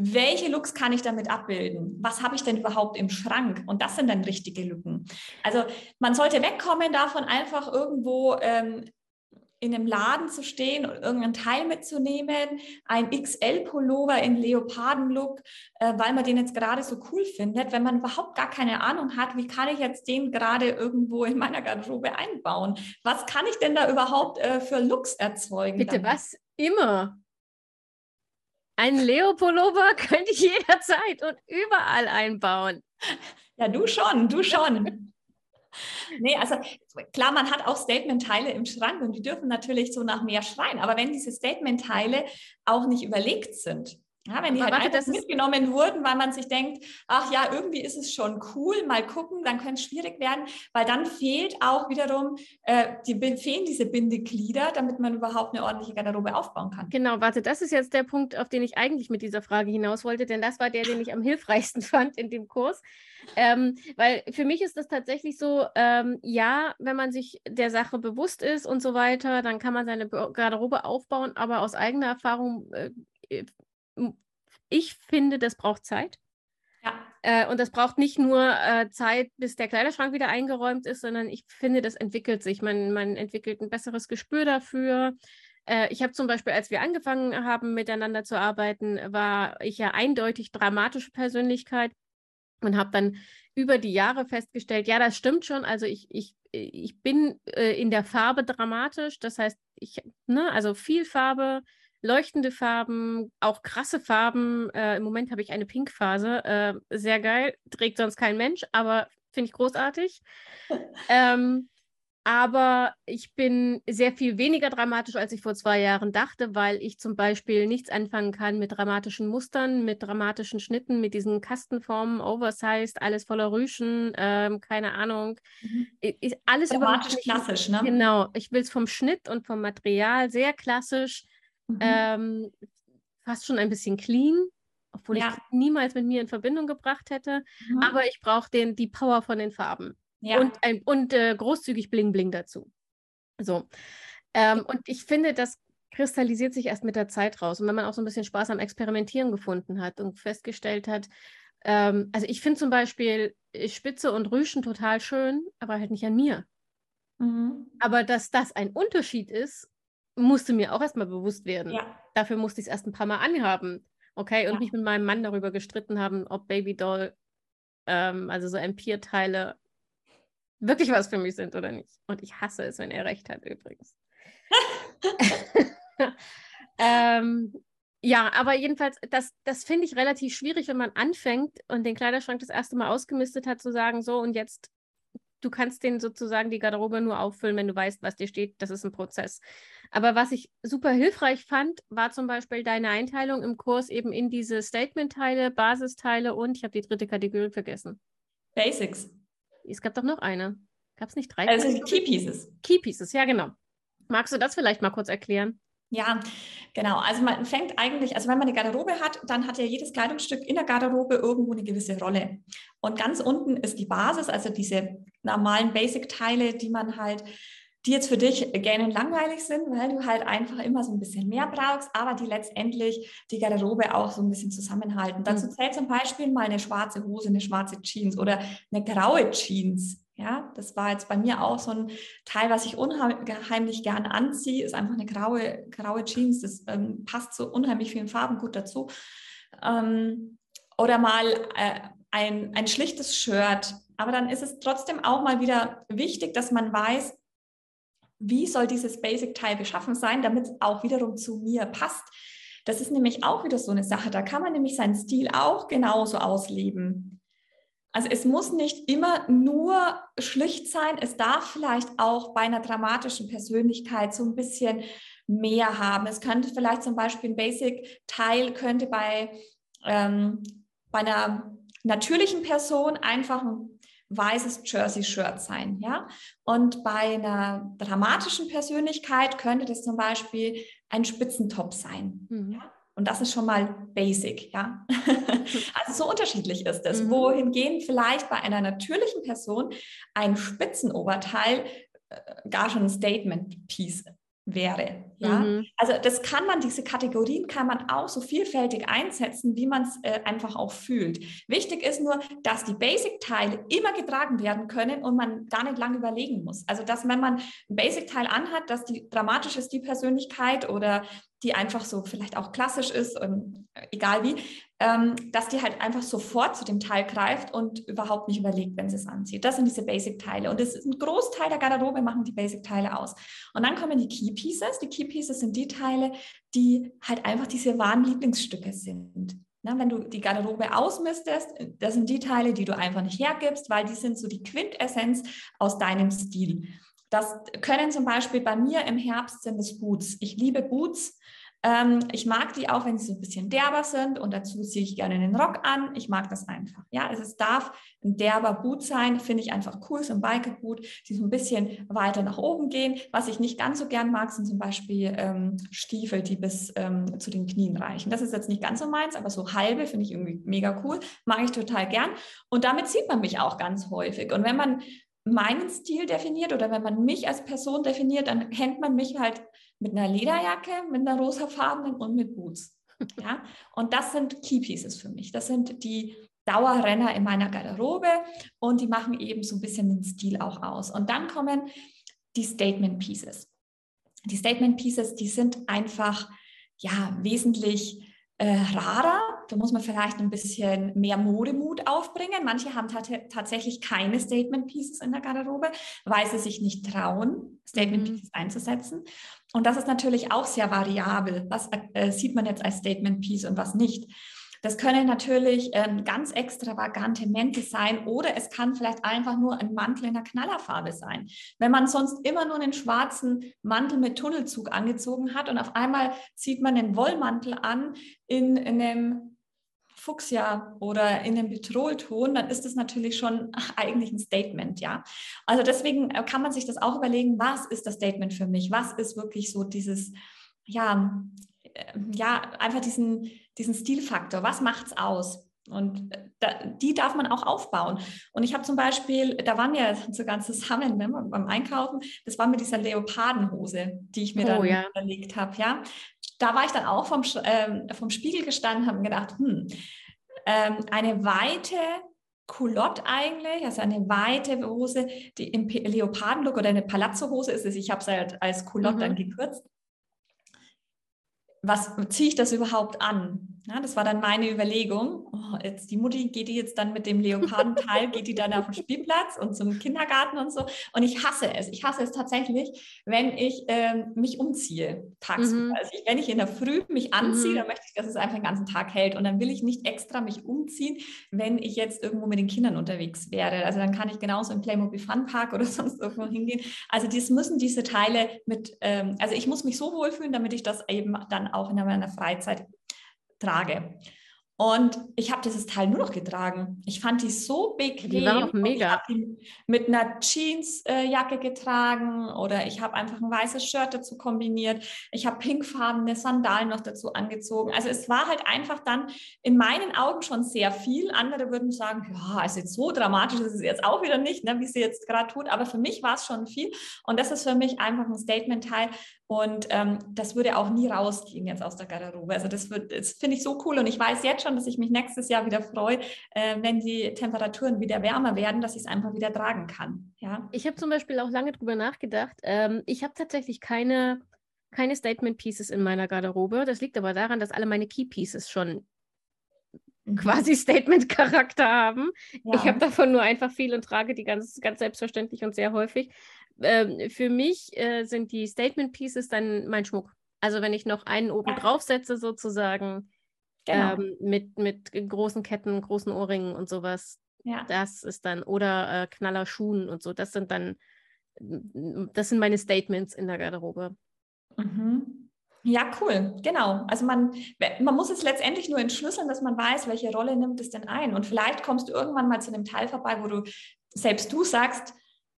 welche Looks kann ich damit abbilden? Was habe ich denn überhaupt im Schrank? Und das sind dann richtige Lücken. Also man sollte wegkommen davon, einfach irgendwo ähm, in einem Laden zu stehen und irgendein Teil mitzunehmen, ein XL-Pullover in Leoparden-Look, äh, weil man den jetzt gerade so cool findet, wenn man überhaupt gar keine Ahnung hat, wie kann ich jetzt den gerade irgendwo in meiner Garderobe einbauen? Was kann ich denn da überhaupt äh, für Looks erzeugen? Bitte damit? was? Immer. Ein Leo-Pullover könnte ich jederzeit und überall einbauen. Ja, du schon, du schon. Nee, also klar, man hat auch Statement-Teile im Schrank und die dürfen natürlich so nach mehr schreien. Aber wenn diese Statement-Teile auch nicht überlegt sind, ja, wenn die halt einfach mitgenommen wurden, weil man sich denkt, ach ja, irgendwie ist es schon cool, mal gucken, dann könnte es schwierig werden, weil dann fehlt auch wiederum, äh, die, fehlen diese Bindeglieder, damit man überhaupt eine ordentliche Garderobe aufbauen kann. Genau, warte, das ist jetzt der Punkt, auf den ich eigentlich mit dieser Frage hinaus wollte, denn das war der, den ich am hilfreichsten fand in dem Kurs. Ähm, weil für mich ist das tatsächlich so, ähm, ja, wenn man sich der Sache bewusst ist und so weiter, dann kann man seine Garderobe aufbauen, aber aus eigener Erfahrung äh, ich finde, das braucht Zeit. Ja. Äh, und das braucht nicht nur äh, Zeit, bis der Kleiderschrank wieder eingeräumt ist, sondern ich finde, das entwickelt sich. Man, man entwickelt ein besseres Gespür dafür. Äh, ich habe zum Beispiel, als wir angefangen haben, miteinander zu arbeiten, war ich ja eindeutig dramatische Persönlichkeit und habe dann über die Jahre festgestellt, ja, das stimmt schon. Also ich, ich, ich bin äh, in der Farbe dramatisch. Das heißt, ich, ne, also viel Farbe, leuchtende Farben, auch krasse Farben. Äh, Im Moment habe ich eine Pinkphase. Äh, sehr geil. Trägt sonst kein Mensch, aber finde ich großartig. ähm, aber ich bin sehr viel weniger dramatisch, als ich vor zwei Jahren dachte, weil ich zum Beispiel nichts anfangen kann mit dramatischen Mustern, mit dramatischen Schnitten, mit diesen Kastenformen, oversized, alles voller Rüschen, ähm, keine Ahnung. Mhm. Ich, alles dramatisch klassisch, ne? Genau. Ich will es vom Schnitt und vom Material sehr klassisch Mhm. Ähm, fast schon ein bisschen clean, obwohl ja. ich niemals mit mir in Verbindung gebracht hätte. Mhm. Aber ich brauche die Power von den Farben. Ja. Und, ein, und äh, großzügig Bling Bling dazu. So. Ähm, und ich finde, das kristallisiert sich erst mit der Zeit raus. Und wenn man auch so ein bisschen Spaß am Experimentieren gefunden hat und festgestellt hat, ähm, also ich finde zum Beispiel Spitze und Rüschen total schön, aber halt nicht an mir. Mhm. Aber dass das ein Unterschied ist, musste mir auch erstmal bewusst werden. Ja. Dafür musste ich es erst ein paar Mal anhaben. Okay, und ja. mich mit meinem Mann darüber gestritten haben, ob Babydoll, ähm, also so Empire-Teile, wirklich was für mich sind oder nicht. Und ich hasse es, wenn er recht hat, übrigens. ähm, ja, aber jedenfalls, das, das finde ich relativ schwierig, wenn man anfängt und den Kleiderschrank das erste Mal ausgemistet hat, zu sagen, so und jetzt du kannst den sozusagen die Garderobe nur auffüllen, wenn du weißt, was dir steht. Das ist ein Prozess. Aber was ich super hilfreich fand, war zum Beispiel deine Einteilung im Kurs eben in diese Statement-Teile, Basisteile und ich habe die dritte Kategorie vergessen. Basics. Es gab doch noch eine. Gab es nicht drei? Also Key Pieces. Key Pieces, ja genau. Magst du das vielleicht mal kurz erklären? Ja, genau. Also man fängt eigentlich, also wenn man eine Garderobe hat, dann hat ja jedes Kleidungsstück in der Garderobe irgendwo eine gewisse Rolle. Und ganz unten ist die Basis, also diese normalen Basic-Teile, die man halt, die jetzt für dich gerne langweilig sind, weil du halt einfach immer so ein bisschen mehr brauchst, aber die letztendlich die Garderobe auch so ein bisschen zusammenhalten. Dazu mhm. zählt zum Beispiel mal eine schwarze Hose, eine schwarze Jeans oder eine graue Jeans. Ja, das war jetzt bei mir auch so ein Teil, was ich unheimlich gerne anziehe, ist einfach eine graue, graue Jeans. Das ähm, passt zu unheimlich vielen Farben gut dazu. Ähm, oder mal äh, ein, ein schlichtes Shirt. Aber dann ist es trotzdem auch mal wieder wichtig, dass man weiß, wie soll dieses Basic-Teil beschaffen sein, damit es auch wiederum zu mir passt. Das ist nämlich auch wieder so eine Sache. Da kann man nämlich seinen Stil auch genauso ausleben. Also es muss nicht immer nur schlicht sein, es darf vielleicht auch bei einer dramatischen Persönlichkeit so ein bisschen mehr haben. Es könnte vielleicht zum Beispiel ein Basic-Teil könnte bei, ähm, bei einer natürlichen Person einfach ein weißes Jersey-Shirt sein, ja. Und bei einer dramatischen Persönlichkeit könnte das zum Beispiel ein Spitzentop sein. Mhm. Ja? Und das ist schon mal basic, ja. also so unterschiedlich ist es. Mhm. Wohingegen vielleicht bei einer natürlichen Person ein Spitzenoberteil äh, gar schon ein Statement-Piece wäre. Ja, mhm. also das kann man, diese Kategorien kann man auch so vielfältig einsetzen, wie man es äh, einfach auch fühlt. Wichtig ist nur, dass die Basic-Teile immer getragen werden können und man gar nicht lange überlegen muss. Also, dass wenn man ein Basic-Teil anhat, dass die dramatisch ist die Persönlichkeit oder die einfach so vielleicht auch klassisch ist, und, äh, egal wie, ähm, dass die halt einfach sofort zu dem Teil greift und überhaupt nicht überlegt, wenn sie es anzieht. Das sind diese Basic-Teile. Und das ist ein Großteil der Garderobe, machen die Basic-Teile aus. Und dann kommen die Key Pieces. Die Key Pieces sind die Teile, die halt einfach diese wahren Lieblingsstücke sind. Na, wenn du die Garderobe ausmistest, das sind die Teile, die du einfach nicht hergibst, weil die sind so die Quintessenz aus deinem Stil. Das können zum Beispiel bei mir im Herbst sind es Boots. Ich liebe Boots ähm, ich mag die auch, wenn sie so ein bisschen derber sind und dazu ziehe ich gerne den Rock an. Ich mag das einfach. Ja, also es darf ein derber Boot sein, finde ich einfach cool, so ein Biker-Boot, die so ein bisschen weiter nach oben gehen. Was ich nicht ganz so gern mag, sind zum Beispiel ähm, Stiefel, die bis ähm, zu den Knien reichen. Das ist jetzt nicht ganz so meins, aber so halbe finde ich irgendwie mega cool, mag ich total gern. Und damit sieht man mich auch ganz häufig. Und wenn man meinen Stil definiert oder wenn man mich als Person definiert, dann kennt man mich halt mit einer Lederjacke, mit einer rosafarbenen und mit Boots. Ja? Und das sind Key Pieces für mich. Das sind die Dauerrenner in meiner Garderobe und die machen eben so ein bisschen den Stil auch aus. Und dann kommen die Statement Pieces. Die Statement Pieces, die sind einfach ja wesentlich äh, rarer. Da muss man vielleicht ein bisschen mehr Modemut aufbringen. Manche haben tatsächlich keine Statement Pieces in der Garderobe, weil sie sich nicht trauen, Statement mhm. Pieces einzusetzen. Und das ist natürlich auch sehr variabel. Was äh, sieht man jetzt als Statement Piece und was nicht? Das können natürlich ähm, ganz extravagante Mäntel sein oder es kann vielleicht einfach nur ein Mantel in der Knallerfarbe sein. Wenn man sonst immer nur einen schwarzen Mantel mit Tunnelzug angezogen hat und auf einmal zieht man einen Wollmantel an in, in einem Fuchsia oder in einem Petrolton, dann ist das natürlich schon eigentlich ein Statement, ja. Also deswegen äh, kann man sich das auch überlegen, was ist das Statement für mich? Was ist wirklich so dieses, ja, äh, ja, einfach diesen, diesen Stilfaktor. Was macht es aus? Und äh, da, die darf man auch aufbauen. Und ich habe zum Beispiel, da waren wir sogar zusammen ne, beim Einkaufen, das war mit dieser Leopardenhose, die ich mir oh, dann ja. überlegt habe. Ja? Da war ich dann auch vom, ähm, vom Spiegel gestanden, habe gedacht, hm, ähm, eine weite Culotte eigentlich, also eine weite Hose, die im Leopardenlook oder eine Palazzo-Hose ist es. Ich habe es halt als Culotte mhm. dann gekürzt was ziehe ich das überhaupt an? Ja, das war dann meine Überlegung. Oh, jetzt die Mutti geht die jetzt dann mit dem Leopardenteil, geht die dann auf den Spielplatz und zum Kindergarten und so. Und ich hasse es. Ich hasse es tatsächlich, wenn ich ähm, mich umziehe tagsüber. Mhm. Also ich, wenn ich in der Früh mich anziehe, mhm. dann möchte ich, dass es einfach den ganzen Tag hält. Und dann will ich nicht extra mich umziehen, wenn ich jetzt irgendwo mit den Kindern unterwegs wäre. Also dann kann ich genauso im Playmobil Fun Park oder sonst irgendwo hingehen. Also das müssen diese Teile mit, ähm, also ich muss mich so wohlfühlen, damit ich das eben dann auch in meiner Freizeit trage. Und ich habe dieses Teil nur noch getragen. Ich fand die so bequem. Die war auch mega. mit einer Jeansjacke äh, getragen oder ich habe einfach ein weißes Shirt dazu kombiniert. Ich habe pinkfarbene Sandalen noch dazu angezogen. Also es war halt einfach dann in meinen Augen schon sehr viel. Andere würden sagen, ja, also jetzt so dramatisch ist es jetzt auch wieder nicht, ne, wie sie jetzt gerade tut. Aber für mich war es schon viel. Und das ist für mich einfach ein Statement-Teil, und ähm, das würde auch nie rausgehen jetzt aus der Garderobe. Also das, das finde ich so cool. Und ich weiß jetzt schon, dass ich mich nächstes Jahr wieder freue, äh, wenn die Temperaturen wieder wärmer werden, dass ich es einfach wieder tragen kann. Ja? Ich habe zum Beispiel auch lange drüber nachgedacht. Ähm, ich habe tatsächlich keine, keine Statement Pieces in meiner Garderobe. Das liegt aber daran, dass alle meine Key Pieces schon. Quasi Statement-Charakter haben. Ja. Ich habe davon nur einfach viel und trage die ganz, ganz selbstverständlich und sehr häufig äh, für mich äh, sind die Statement Pieces dann mein Schmuck. Also wenn ich noch einen oben drauf setze, sozusagen, genau. ähm, mit, mit großen Ketten, großen Ohrringen und sowas. Ja. Das ist dann, oder äh, Knaller Schuhen und so, das sind dann, das sind meine Statements in der Garderobe. Mhm. Ja, cool, genau. Also man, man muss es letztendlich nur entschlüsseln, dass man weiß, welche Rolle nimmt es denn ein. Und vielleicht kommst du irgendwann mal zu einem Teil vorbei, wo du selbst du sagst,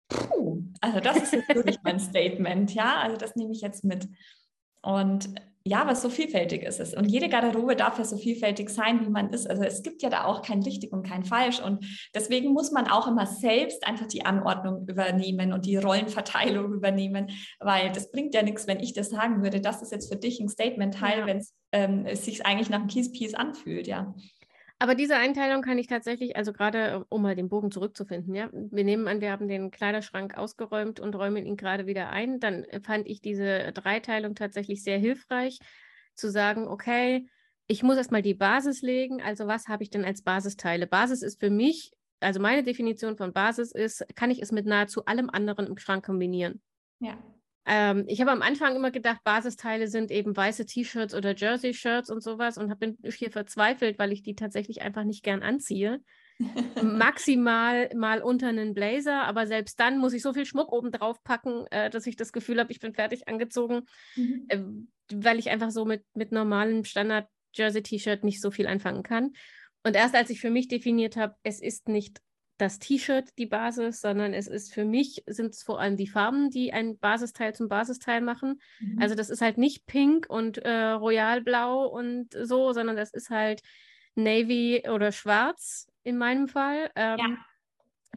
puh, also das ist jetzt wirklich mein Statement, ja, also das nehme ich jetzt mit. Und ja, was so vielfältig ist es. Und jede Garderobe darf ja so vielfältig sein, wie man ist. Also es gibt ja da auch kein richtig und kein falsch. Und deswegen muss man auch immer selbst einfach die Anordnung übernehmen und die Rollenverteilung übernehmen, weil das bringt ja nichts, wenn ich das sagen würde, das ist jetzt für dich ein Statement-Teil, ja. wenn es ähm, sich eigentlich nach einem Kies-Piece anfühlt, ja. Aber diese Einteilung kann ich tatsächlich, also gerade um mal den Bogen zurückzufinden, ja, wir nehmen an, wir haben den Kleiderschrank ausgeräumt und räumen ihn gerade wieder ein, dann fand ich diese Dreiteilung tatsächlich sehr hilfreich, zu sagen, okay, ich muss erstmal die Basis legen, also was habe ich denn als Basisteile? Basis ist für mich, also meine Definition von Basis ist, kann ich es mit nahezu allem anderen im Schrank kombinieren? Ja. Ähm, ich habe am Anfang immer gedacht, Basisteile sind eben weiße T-Shirts oder Jersey-Shirts und sowas und habe hier verzweifelt, weil ich die tatsächlich einfach nicht gern anziehe. Maximal mal unter einen Blazer, aber selbst dann muss ich so viel Schmuck oben drauf packen, äh, dass ich das Gefühl habe, ich bin fertig angezogen, mhm. äh, weil ich einfach so mit, mit normalem Standard-Jersey-T-Shirt nicht so viel anfangen kann. Und erst als ich für mich definiert habe, es ist nicht das T-Shirt die Basis, sondern es ist für mich, sind es vor allem die Farben, die ein Basisteil zum Basisteil machen. Mhm. Also das ist halt nicht pink und äh, royalblau und so, sondern das ist halt navy oder schwarz in meinem Fall. Ähm, ja.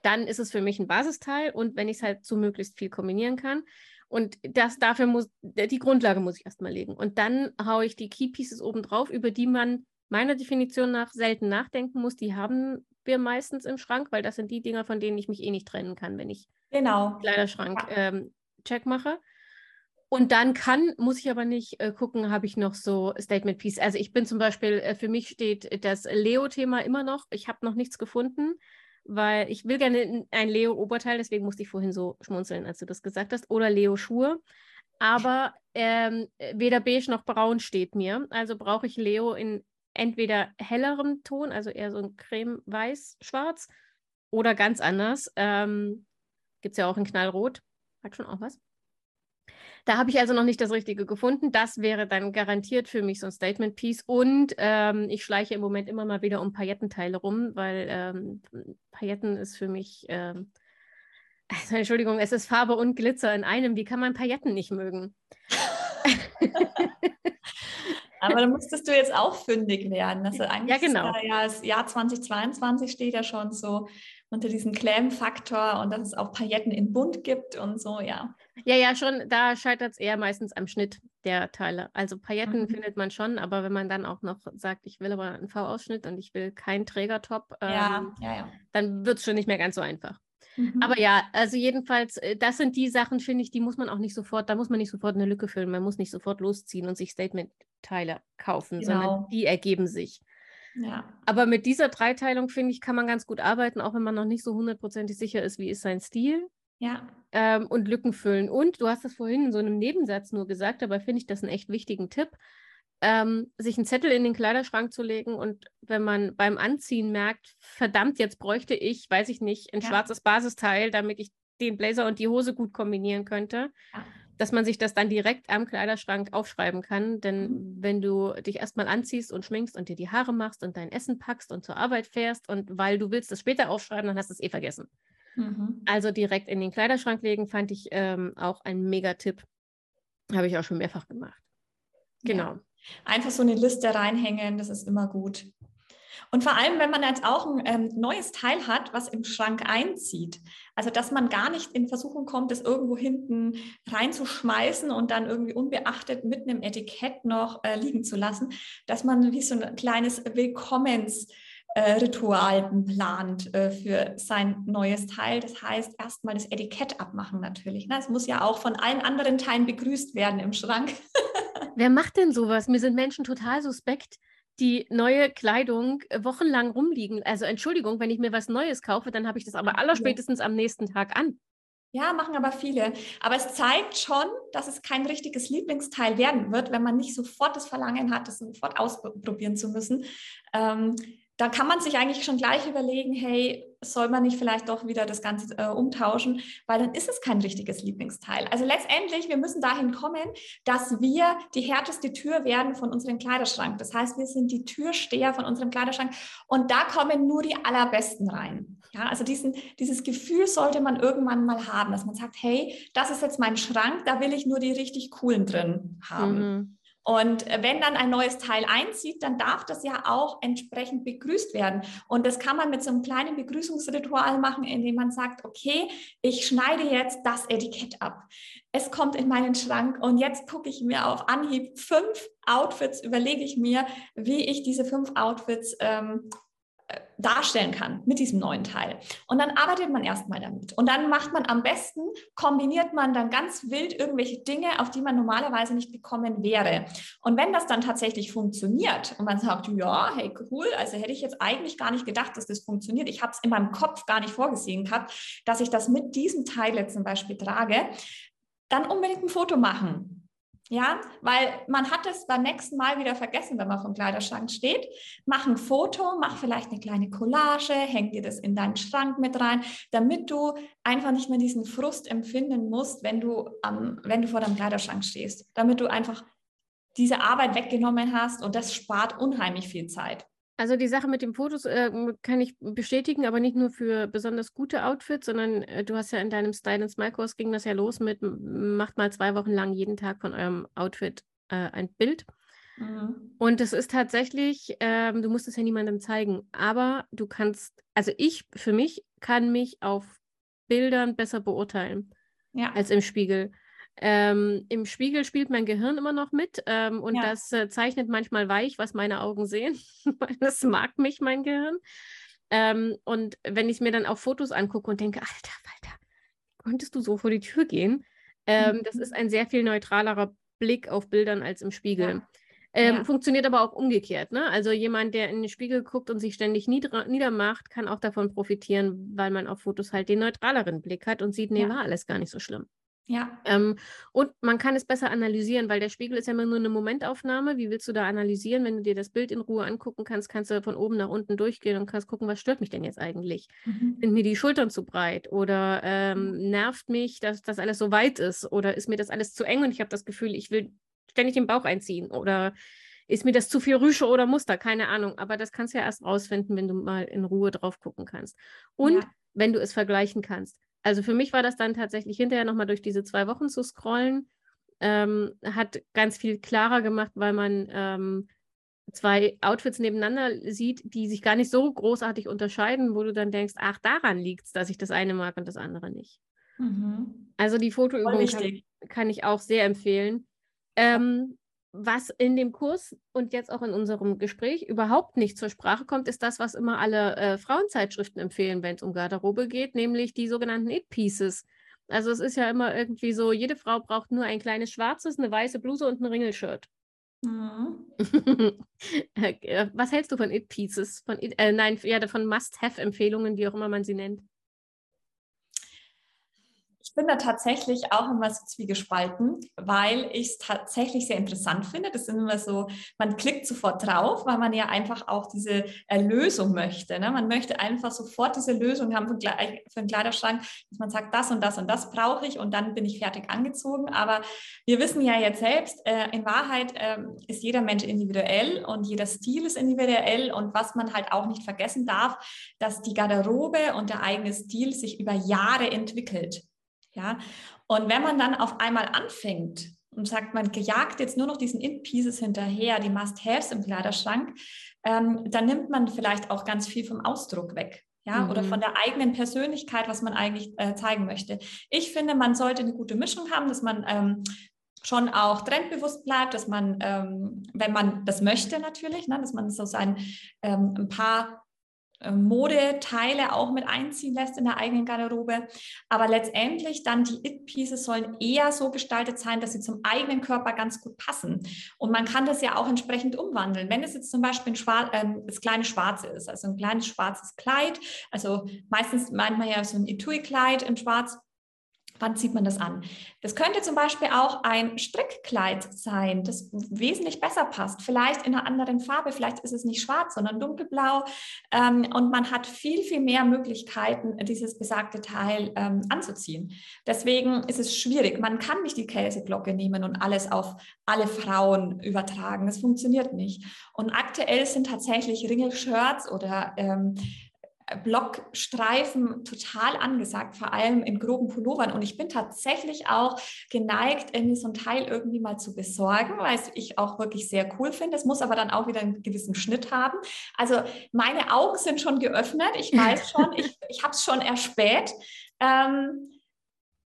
Dann ist es für mich ein Basisteil und wenn ich es halt zu möglichst viel kombinieren kann. Und das dafür muss, die Grundlage muss ich erstmal legen. Und dann haue ich die Key Pieces oben drauf, über die man meiner Definition nach selten nachdenken muss. Die haben wir meistens im Schrank, weil das sind die Dinger, von denen ich mich eh nicht trennen kann, wenn ich genau. Kleiderschrank ja. ähm, check mache. Und dann kann, muss ich aber nicht äh, gucken, habe ich noch so Statement Piece. Also ich bin zum Beispiel, äh, für mich steht das Leo-Thema immer noch. Ich habe noch nichts gefunden, weil ich will gerne ein Leo-Oberteil, deswegen musste ich vorhin so schmunzeln, als du das gesagt hast. Oder Leo-Schuhe. Aber ähm, weder beige noch braun steht mir. Also brauche ich Leo in entweder hellerem Ton, also eher so ein creme-weiß-schwarz, oder ganz anders. Ähm, Gibt es ja auch in Knallrot. Hat schon auch was. Da habe ich also noch nicht das Richtige gefunden. Das wäre dann garantiert für mich so ein Statement-Piece. Und ähm, ich schleiche im Moment immer mal wieder um Paillettenteile rum, weil ähm, Pailletten ist für mich, ähm, also, Entschuldigung, es ist Farbe und Glitzer in einem. Wie kann man Pailletten nicht mögen? Aber da musstest du jetzt auch fündig werden. Also eigentlich ja, genau. ja, das Jahr 2022 steht ja schon so unter diesem Clam-Faktor und dass es auch Pailletten in Bunt gibt und so, ja. Ja, ja, schon, da scheitert es eher meistens am Schnitt der Teile. Also Pailletten mhm. findet man schon, aber wenn man dann auch noch sagt, ich will aber einen V-Ausschnitt und ich will keinen Trägertop, ähm, ja, ja, ja. dann wird es schon nicht mehr ganz so einfach. Mhm. Aber ja, also jedenfalls, äh, das sind die Sachen, finde ich, die muss man auch nicht sofort, da muss man nicht sofort eine Lücke füllen, man muss nicht sofort losziehen und sich Statement-Teile kaufen, genau. sondern die ergeben sich. Ja. Aber mit dieser Dreiteilung, finde ich, kann man ganz gut arbeiten, auch wenn man noch nicht so hundertprozentig sicher ist, wie ist sein Stil. Ja. Ähm, und Lücken füllen. Und du hast das vorhin in so einem Nebensatz nur gesagt, dabei finde ich das einen echt wichtigen Tipp ähm, sich einen Zettel in den Kleiderschrank zu legen und wenn man beim Anziehen merkt, verdammt, jetzt bräuchte ich, weiß ich nicht, ein ja. schwarzes Basisteil, damit ich den Blazer und die Hose gut kombinieren könnte, ja. Dass man sich das dann direkt am Kleiderschrank aufschreiben kann. Denn mhm. wenn du dich erstmal anziehst und schminkst und dir die Haare machst und dein Essen packst und zur Arbeit fährst und weil du willst das später aufschreiben, dann hast du es eh vergessen. Mhm. Also direkt in den Kleiderschrank legen, fand ich ähm, auch ein Mega-Tipp. Habe ich auch schon mehrfach gemacht. Genau. Ja. Einfach so eine Liste reinhängen, das ist immer gut. Und vor allem, wenn man jetzt auch ein ähm, neues Teil hat, was im Schrank einzieht. Also, dass man gar nicht in Versuchung kommt, das irgendwo hinten reinzuschmeißen und dann irgendwie unbeachtet mit einem Etikett noch äh, liegen zu lassen, dass man wie so ein kleines Willkommens- äh, plant äh, für sein neues Teil. Das heißt, erstmal das Etikett abmachen natürlich. Ne? Es muss ja auch von allen anderen Teilen begrüßt werden im Schrank. Wer macht denn sowas? Mir sind Menschen total suspekt, die neue Kleidung äh, wochenlang rumliegen. Also Entschuldigung, wenn ich mir was Neues kaufe, dann habe ich das aber allerspätestens am nächsten Tag an. Ja, machen aber viele. Aber es zeigt schon, dass es kein richtiges Lieblingsteil werden wird, wenn man nicht sofort das Verlangen hat, das sofort ausprobieren zu müssen. Ähm, da kann man sich eigentlich schon gleich überlegen, hey, soll man nicht vielleicht doch wieder das Ganze äh, umtauschen, weil dann ist es kein richtiges Lieblingsteil. Also letztendlich, wir müssen dahin kommen, dass wir die härteste Tür werden von unserem Kleiderschrank. Das heißt, wir sind die Türsteher von unserem Kleiderschrank und da kommen nur die allerbesten rein. Ja, also diesen, dieses Gefühl sollte man irgendwann mal haben, dass man sagt, hey, das ist jetzt mein Schrank, da will ich nur die richtig coolen drin haben. Mhm. Und wenn dann ein neues Teil einzieht, dann darf das ja auch entsprechend begrüßt werden. Und das kann man mit so einem kleinen Begrüßungsritual machen, indem man sagt, okay, ich schneide jetzt das Etikett ab. Es kommt in meinen Schrank und jetzt gucke ich mir auf Anhieb fünf Outfits, überlege ich mir, wie ich diese fünf Outfits ähm, darstellen kann mit diesem neuen Teil. Und dann arbeitet man erstmal damit. Und dann macht man am besten, kombiniert man dann ganz wild irgendwelche Dinge, auf die man normalerweise nicht gekommen wäre. Und wenn das dann tatsächlich funktioniert und man sagt, ja, hey, cool, also hätte ich jetzt eigentlich gar nicht gedacht, dass das funktioniert. Ich habe es in meinem Kopf gar nicht vorgesehen gehabt, dass ich das mit diesem Teil jetzt zum Beispiel trage, dann unbedingt ein Foto machen ja, weil man hat es beim nächsten Mal wieder vergessen, wenn man vom Kleiderschrank steht. Mach ein Foto, mach vielleicht eine kleine Collage, häng dir das in deinen Schrank mit rein, damit du einfach nicht mehr diesen Frust empfinden musst, wenn du, ähm, wenn du vor deinem Kleiderschrank stehst. Damit du einfach diese Arbeit weggenommen hast und das spart unheimlich viel Zeit. Also die Sache mit den Fotos äh, kann ich bestätigen, aber nicht nur für besonders gute Outfits, sondern äh, du hast ja in deinem Style and Smile Kurs ging das ja los mit macht mal zwei Wochen lang jeden Tag von eurem Outfit äh, ein Bild. Mhm. Und es ist tatsächlich, ähm, du musst es ja niemandem zeigen, aber du kannst, also ich für mich kann mich auf Bildern besser beurteilen ja. als im Spiegel. Ähm, Im Spiegel spielt mein Gehirn immer noch mit und ja. das äh, zeichnet manchmal weich, was meine Augen sehen. das mag mich, mein Gehirn. Ähm, und wenn ich mir dann auch Fotos angucke und denke, Alter, Alter, konntest du so vor die Tür gehen? Ähm, mhm. Das ist ein sehr viel neutralerer Blick auf Bildern als im Spiegel. Ja. Ähm, ja. Funktioniert aber auch umgekehrt. Ne? Also jemand, der in den Spiegel guckt und sich ständig nieder niedermacht, kann auch davon profitieren, weil man auf Fotos halt den neutraleren Blick hat und sieht, nee, ja. war alles gar nicht so schlimm. Ja. Ähm, und man kann es besser analysieren, weil der Spiegel ist ja immer nur eine Momentaufnahme. Wie willst du da analysieren? Wenn du dir das Bild in Ruhe angucken kannst, kannst du von oben nach unten durchgehen und kannst gucken, was stört mich denn jetzt eigentlich? Mhm. Sind mir die Schultern zu breit? Oder ähm, nervt mich, dass das alles so weit ist? Oder ist mir das alles zu eng und ich habe das Gefühl, ich will ständig den Bauch einziehen? Oder ist mir das zu viel Rüsche oder Muster? Keine Ahnung. Aber das kannst du ja erst rausfinden, wenn du mal in Ruhe drauf gucken kannst. Und ja. wenn du es vergleichen kannst. Also für mich war das dann tatsächlich hinterher nochmal durch diese zwei Wochen zu scrollen, ähm, hat ganz viel klarer gemacht, weil man ähm, zwei Outfits nebeneinander sieht, die sich gar nicht so großartig unterscheiden, wo du dann denkst, ach, daran liegt es, dass ich das eine mag und das andere nicht. Mhm. Also die Fotoübung kann, kann, ich auch sehr empfehlen. Ähm, was in dem Kurs und jetzt auch in unserem Gespräch überhaupt nicht zur Sprache kommt, ist das, was immer alle äh, Frauenzeitschriften empfehlen, wenn es um Garderobe geht, nämlich die sogenannten It-Pieces. Also es ist ja immer irgendwie so, jede Frau braucht nur ein kleines schwarzes, eine weiße Bluse und ein Ringelshirt. Mhm. Äh, was hältst du von It-Pieces? Von It, äh, nein, ja, von Must-Have-Empfehlungen, wie auch immer man sie nennt bin da tatsächlich auch immer so zwiegespalten, weil ich es tatsächlich sehr interessant finde. Das sind immer so, man klickt sofort drauf, weil man ja einfach auch diese Erlösung möchte. Ne? Man möchte einfach sofort diese Lösung haben für, einen Kleiderschrank, dass man sagt, das und das und das brauche ich und dann bin ich fertig angezogen. Aber wir wissen ja jetzt selbst, äh, in Wahrheit äh, ist jeder Mensch individuell und jeder Stil ist individuell und was man halt auch nicht vergessen darf, dass die Garderobe und der eigene Stil sich über Jahre entwickelt. Ja, und wenn man dann auf einmal anfängt und sagt, man jagt jetzt nur noch diesen In-Pieces hinterher, die Must-Haves im Kleiderschrank, ähm, dann nimmt man vielleicht auch ganz viel vom Ausdruck weg. Ja, mhm. oder von der eigenen Persönlichkeit, was man eigentlich äh, zeigen möchte. Ich finde, man sollte eine gute Mischung haben, dass man ähm, schon auch trendbewusst bleibt, dass man, ähm, wenn man das möchte natürlich, ne, dass man so sein ähm, ein paar Modeteile auch mit einziehen lässt in der eigenen Garderobe. Aber letztendlich dann die It-Pieces sollen eher so gestaltet sein, dass sie zum eigenen Körper ganz gut passen. Und man kann das ja auch entsprechend umwandeln. Wenn es jetzt zum Beispiel ein Schwar ähm, das kleine Schwarze ist, also ein kleines schwarzes Kleid, also meistens meint man ja so ein Etui-Kleid in Schwarz, Wann zieht man das an? Das könnte zum Beispiel auch ein Strickkleid sein, das wesentlich besser passt. Vielleicht in einer anderen Farbe, vielleicht ist es nicht schwarz, sondern dunkelblau. Ähm, und man hat viel, viel mehr Möglichkeiten, dieses besagte Teil ähm, anzuziehen. Deswegen ist es schwierig. Man kann nicht die Käseglocke nehmen und alles auf alle Frauen übertragen. Das funktioniert nicht. Und aktuell sind tatsächlich Ringelshirts oder ähm, Blockstreifen total angesagt, vor allem in groben Pullovern. Und ich bin tatsächlich auch geneigt, mir so ein Teil irgendwie mal zu besorgen, weil ich auch wirklich sehr cool finde. Es muss aber dann auch wieder einen gewissen Schnitt haben. Also meine Augen sind schon geöffnet. Ich weiß schon, ich, ich habe es schon erspäht. Ähm,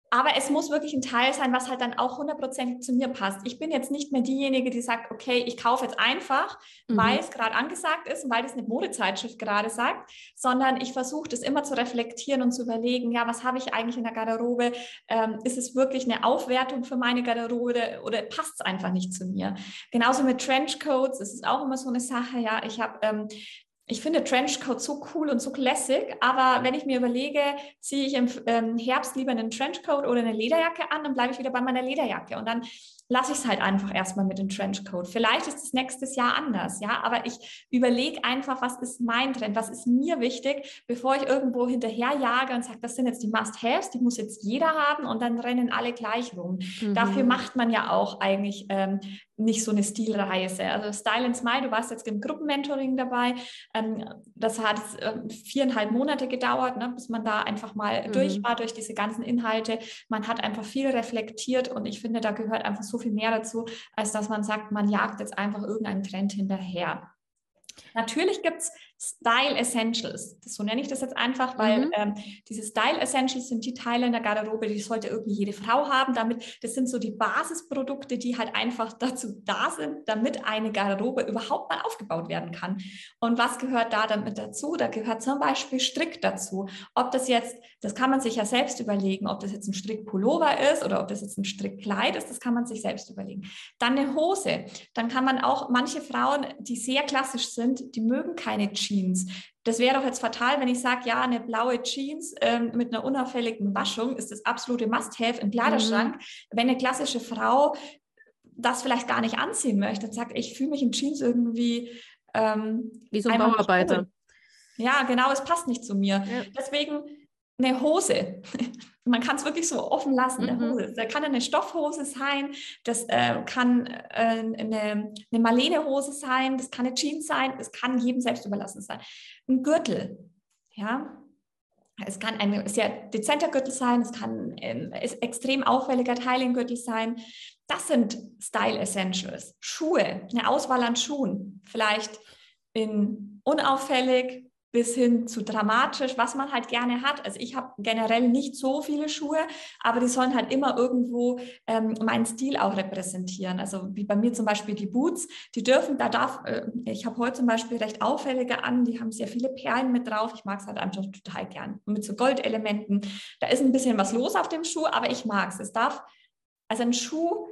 aber es muss wirklich ein Teil sein, was halt dann auch hundertprozentig zu mir passt. Ich bin jetzt nicht mehr diejenige, die sagt, okay, ich kaufe jetzt einfach, mhm. weil es gerade angesagt ist und weil das eine Modezeitschrift gerade sagt, sondern ich versuche das immer zu reflektieren und zu überlegen, ja, was habe ich eigentlich in der Garderobe? Ähm, ist es wirklich eine Aufwertung für meine Garderobe oder passt es einfach nicht zu mir? Genauso mit Trenchcoats, das ist auch immer so eine Sache, ja, ich habe ähm, ich finde Trenchcoat so cool und so classic, aber wenn ich mir überlege, ziehe ich im ähm, Herbst lieber einen Trenchcoat oder eine Lederjacke an, dann bleibe ich wieder bei meiner Lederjacke. Und dann lasse ich es halt einfach erstmal mit dem Trenchcoat. Vielleicht ist es nächstes Jahr anders, ja, aber ich überlege einfach, was ist mein Trend, was ist mir wichtig, bevor ich irgendwo hinterherjage und sage, das sind jetzt die Must-Haves, die muss jetzt jeder haben und dann rennen alle gleich rum. Mhm. Dafür macht man ja auch eigentlich ähm, nicht so eine Stilreise. Also Style and Smile, du warst jetzt im Gruppenmentoring dabei. Ähm, das hat äh, viereinhalb Monate gedauert, ne, bis man da einfach mal mhm. durch war, durch diese ganzen Inhalte. Man hat einfach viel reflektiert und ich finde, da gehört einfach so viel mehr dazu, als dass man sagt, man jagt jetzt einfach irgendeinen Trend hinterher. Natürlich gibt es Style Essentials. Das, so nenne ich das jetzt einfach, weil mhm. ähm, diese Style Essentials sind die Teile in der Garderobe, die sollte irgendwie jede Frau haben. Damit, das sind so die Basisprodukte, die halt einfach dazu da sind, damit eine Garderobe überhaupt mal aufgebaut werden kann. Und was gehört da damit dazu? Da gehört zum Beispiel Strick dazu. Ob das jetzt, das kann man sich ja selbst überlegen, ob das jetzt ein Strickpullover ist oder ob das jetzt ein Strickkleid ist, das kann man sich selbst überlegen. Dann eine Hose. Dann kann man auch, manche Frauen, die sehr klassisch sind, die mögen keine Jeans Jeans. Das wäre doch jetzt fatal, wenn ich sage, ja, eine blaue Jeans ähm, mit einer unauffälligen Waschung ist das absolute Must-Have im Kleiderschrank. Mhm. Wenn eine klassische Frau das vielleicht gar nicht anziehen möchte und sagt, ich fühle mich in Jeans irgendwie ähm, wie so ein Bauarbeiter. Ja, genau, es passt nicht zu mir. Ja. Deswegen eine Hose. Man kann es wirklich so offen lassen, mhm. Hose. Das kann eine Stoffhose sein, das äh, kann äh, eine, eine Marlene-Hose sein, das kann eine Jeans sein, es kann jedem selbst überlassen sein. Ein Gürtel, ja. Es kann ein sehr dezenter Gürtel sein, es kann ein extrem auffälliger Teilengürtel sein. Das sind Style Essentials. Schuhe, eine Auswahl an Schuhen, vielleicht in unauffällig, bis hin zu dramatisch, was man halt gerne hat. Also ich habe generell nicht so viele Schuhe, aber die sollen halt immer irgendwo ähm, meinen Stil auch repräsentieren. Also wie bei mir zum Beispiel die Boots, die dürfen, da darf, äh, ich habe heute zum Beispiel recht auffällige an, die haben sehr viele Perlen mit drauf. Ich mag es halt einfach total gern. Mit so Goldelementen. Da ist ein bisschen was los auf dem Schuh, aber ich mag es. Es darf, also ein Schuh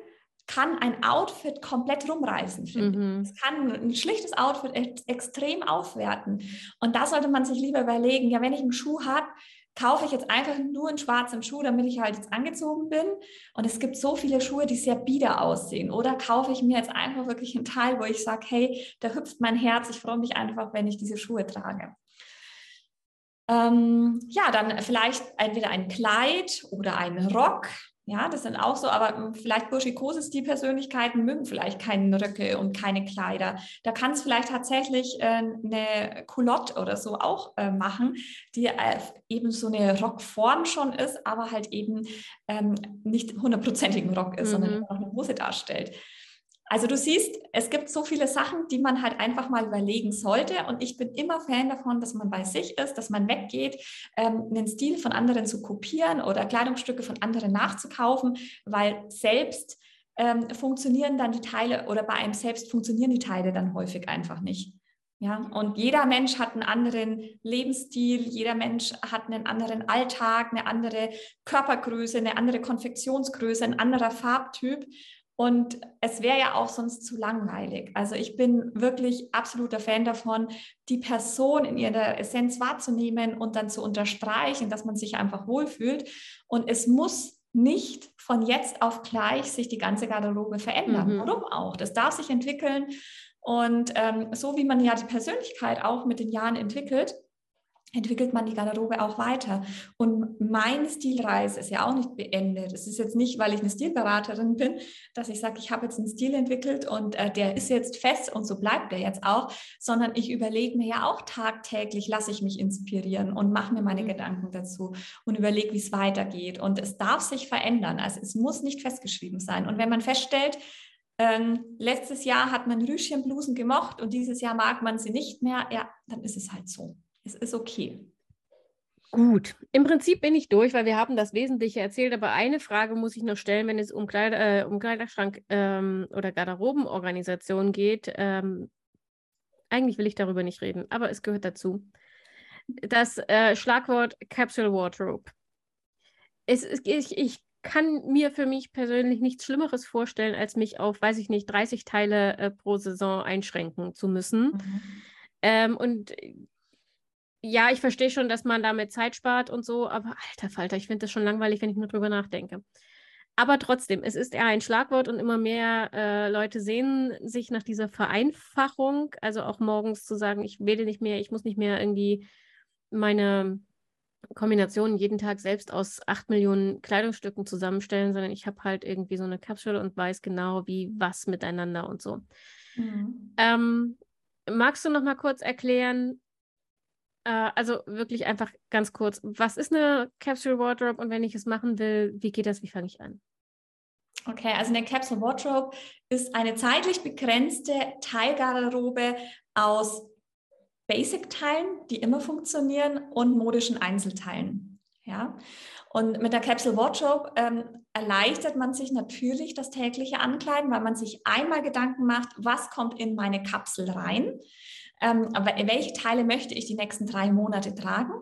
kann ein Outfit komplett rumreißen. Mhm. Es kann ein schlichtes Outfit extrem aufwerten. Und da sollte man sich lieber überlegen, ja, wenn ich einen Schuh habe, kaufe ich jetzt einfach nur einen schwarzen Schuh, damit ich halt jetzt angezogen bin. Und es gibt so viele Schuhe, die sehr bieder aussehen. Oder kaufe ich mir jetzt einfach wirklich einen Teil, wo ich sage, hey, da hüpft mein Herz, ich freue mich einfach, wenn ich diese Schuhe trage. Ähm, ja, dann vielleicht entweder ein Kleid oder ein Rock. Ja, das sind auch so, aber vielleicht burschikoses die Persönlichkeiten mögen vielleicht keine Röcke und keine Kleider. Da kann es vielleicht tatsächlich äh, eine Culotte oder so auch äh, machen, die äh, eben so eine Rockform schon ist, aber halt eben ähm, nicht hundertprozentigen Rock ist, mhm. sondern noch eine Hose darstellt. Also du siehst, es gibt so viele Sachen, die man halt einfach mal überlegen sollte. Und ich bin immer Fan davon, dass man bei sich ist, dass man weggeht, ähm, einen Stil von anderen zu kopieren oder Kleidungsstücke von anderen nachzukaufen, weil selbst ähm, funktionieren dann die Teile oder bei einem selbst funktionieren die Teile dann häufig einfach nicht. Ja, und jeder Mensch hat einen anderen Lebensstil, jeder Mensch hat einen anderen Alltag, eine andere Körpergröße, eine andere Konfektionsgröße, ein anderer Farbtyp. Und es wäre ja auch sonst zu langweilig. Also ich bin wirklich absoluter Fan davon, die Person in ihrer Essenz wahrzunehmen und dann zu unterstreichen, dass man sich einfach wohlfühlt. Und es muss nicht von jetzt auf gleich sich die ganze Garderobe verändern. Mhm. Warum auch? Das darf sich entwickeln. Und ähm, so wie man ja die Persönlichkeit auch mit den Jahren entwickelt, entwickelt man die Garderobe auch weiter. Und meine Stilreise ist ja auch nicht beendet. Es ist jetzt nicht, weil ich eine Stilberaterin bin, dass ich sage, ich habe jetzt einen Stil entwickelt und äh, der ist jetzt fest und so bleibt der jetzt auch, sondern ich überlege mir ja auch tagtäglich, lasse ich mich inspirieren und mache mir meine mhm. Gedanken dazu und überlege, wie es weitergeht. Und es darf sich verändern. Also es muss nicht festgeschrieben sein. Und wenn man feststellt, ähm, letztes Jahr hat man Rüschenblusen gemocht und dieses Jahr mag man sie nicht mehr, ja, dann ist es halt so es ist okay. Gut, im Prinzip bin ich durch, weil wir haben das Wesentliche erzählt, aber eine Frage muss ich noch stellen, wenn es um, Kleider, äh, um Kleiderschrank ähm, oder Garderobenorganisation geht. Ähm, eigentlich will ich darüber nicht reden, aber es gehört dazu. Das äh, Schlagwort Capsule Wardrobe. Es, es, ich, ich kann mir für mich persönlich nichts Schlimmeres vorstellen, als mich auf, weiß ich nicht, 30 Teile äh, pro Saison einschränken zu müssen. Mhm. Ähm, und ja, ich verstehe schon, dass man damit Zeit spart und so, aber alter Falter, ich finde das schon langweilig, wenn ich nur drüber nachdenke. Aber trotzdem, es ist eher ein Schlagwort und immer mehr äh, Leute sehen sich nach dieser Vereinfachung, also auch morgens zu sagen, ich wähle nicht mehr, ich muss nicht mehr irgendwie meine Kombinationen jeden Tag selbst aus acht Millionen Kleidungsstücken zusammenstellen, sondern ich habe halt irgendwie so eine Kapsel und weiß genau, wie was miteinander und so. Mhm. Ähm, magst du noch mal kurz erklären, äh, also wirklich einfach ganz kurz, was ist eine Capsule Wardrobe und wenn ich es machen will, wie geht das, wie fange ich an? Okay, also eine Capsule Wardrobe ist eine zeitlich begrenzte Teilgarderobe aus Basic-Teilen, die immer funktionieren und modischen Einzelteilen. Ja, und mit der Capsule Wardrobe ähm, erleichtert man sich natürlich das tägliche Ankleiden, weil man sich einmal Gedanken macht, was kommt in meine Kapsel rein ähm, welche Teile möchte ich die nächsten drei Monate tragen.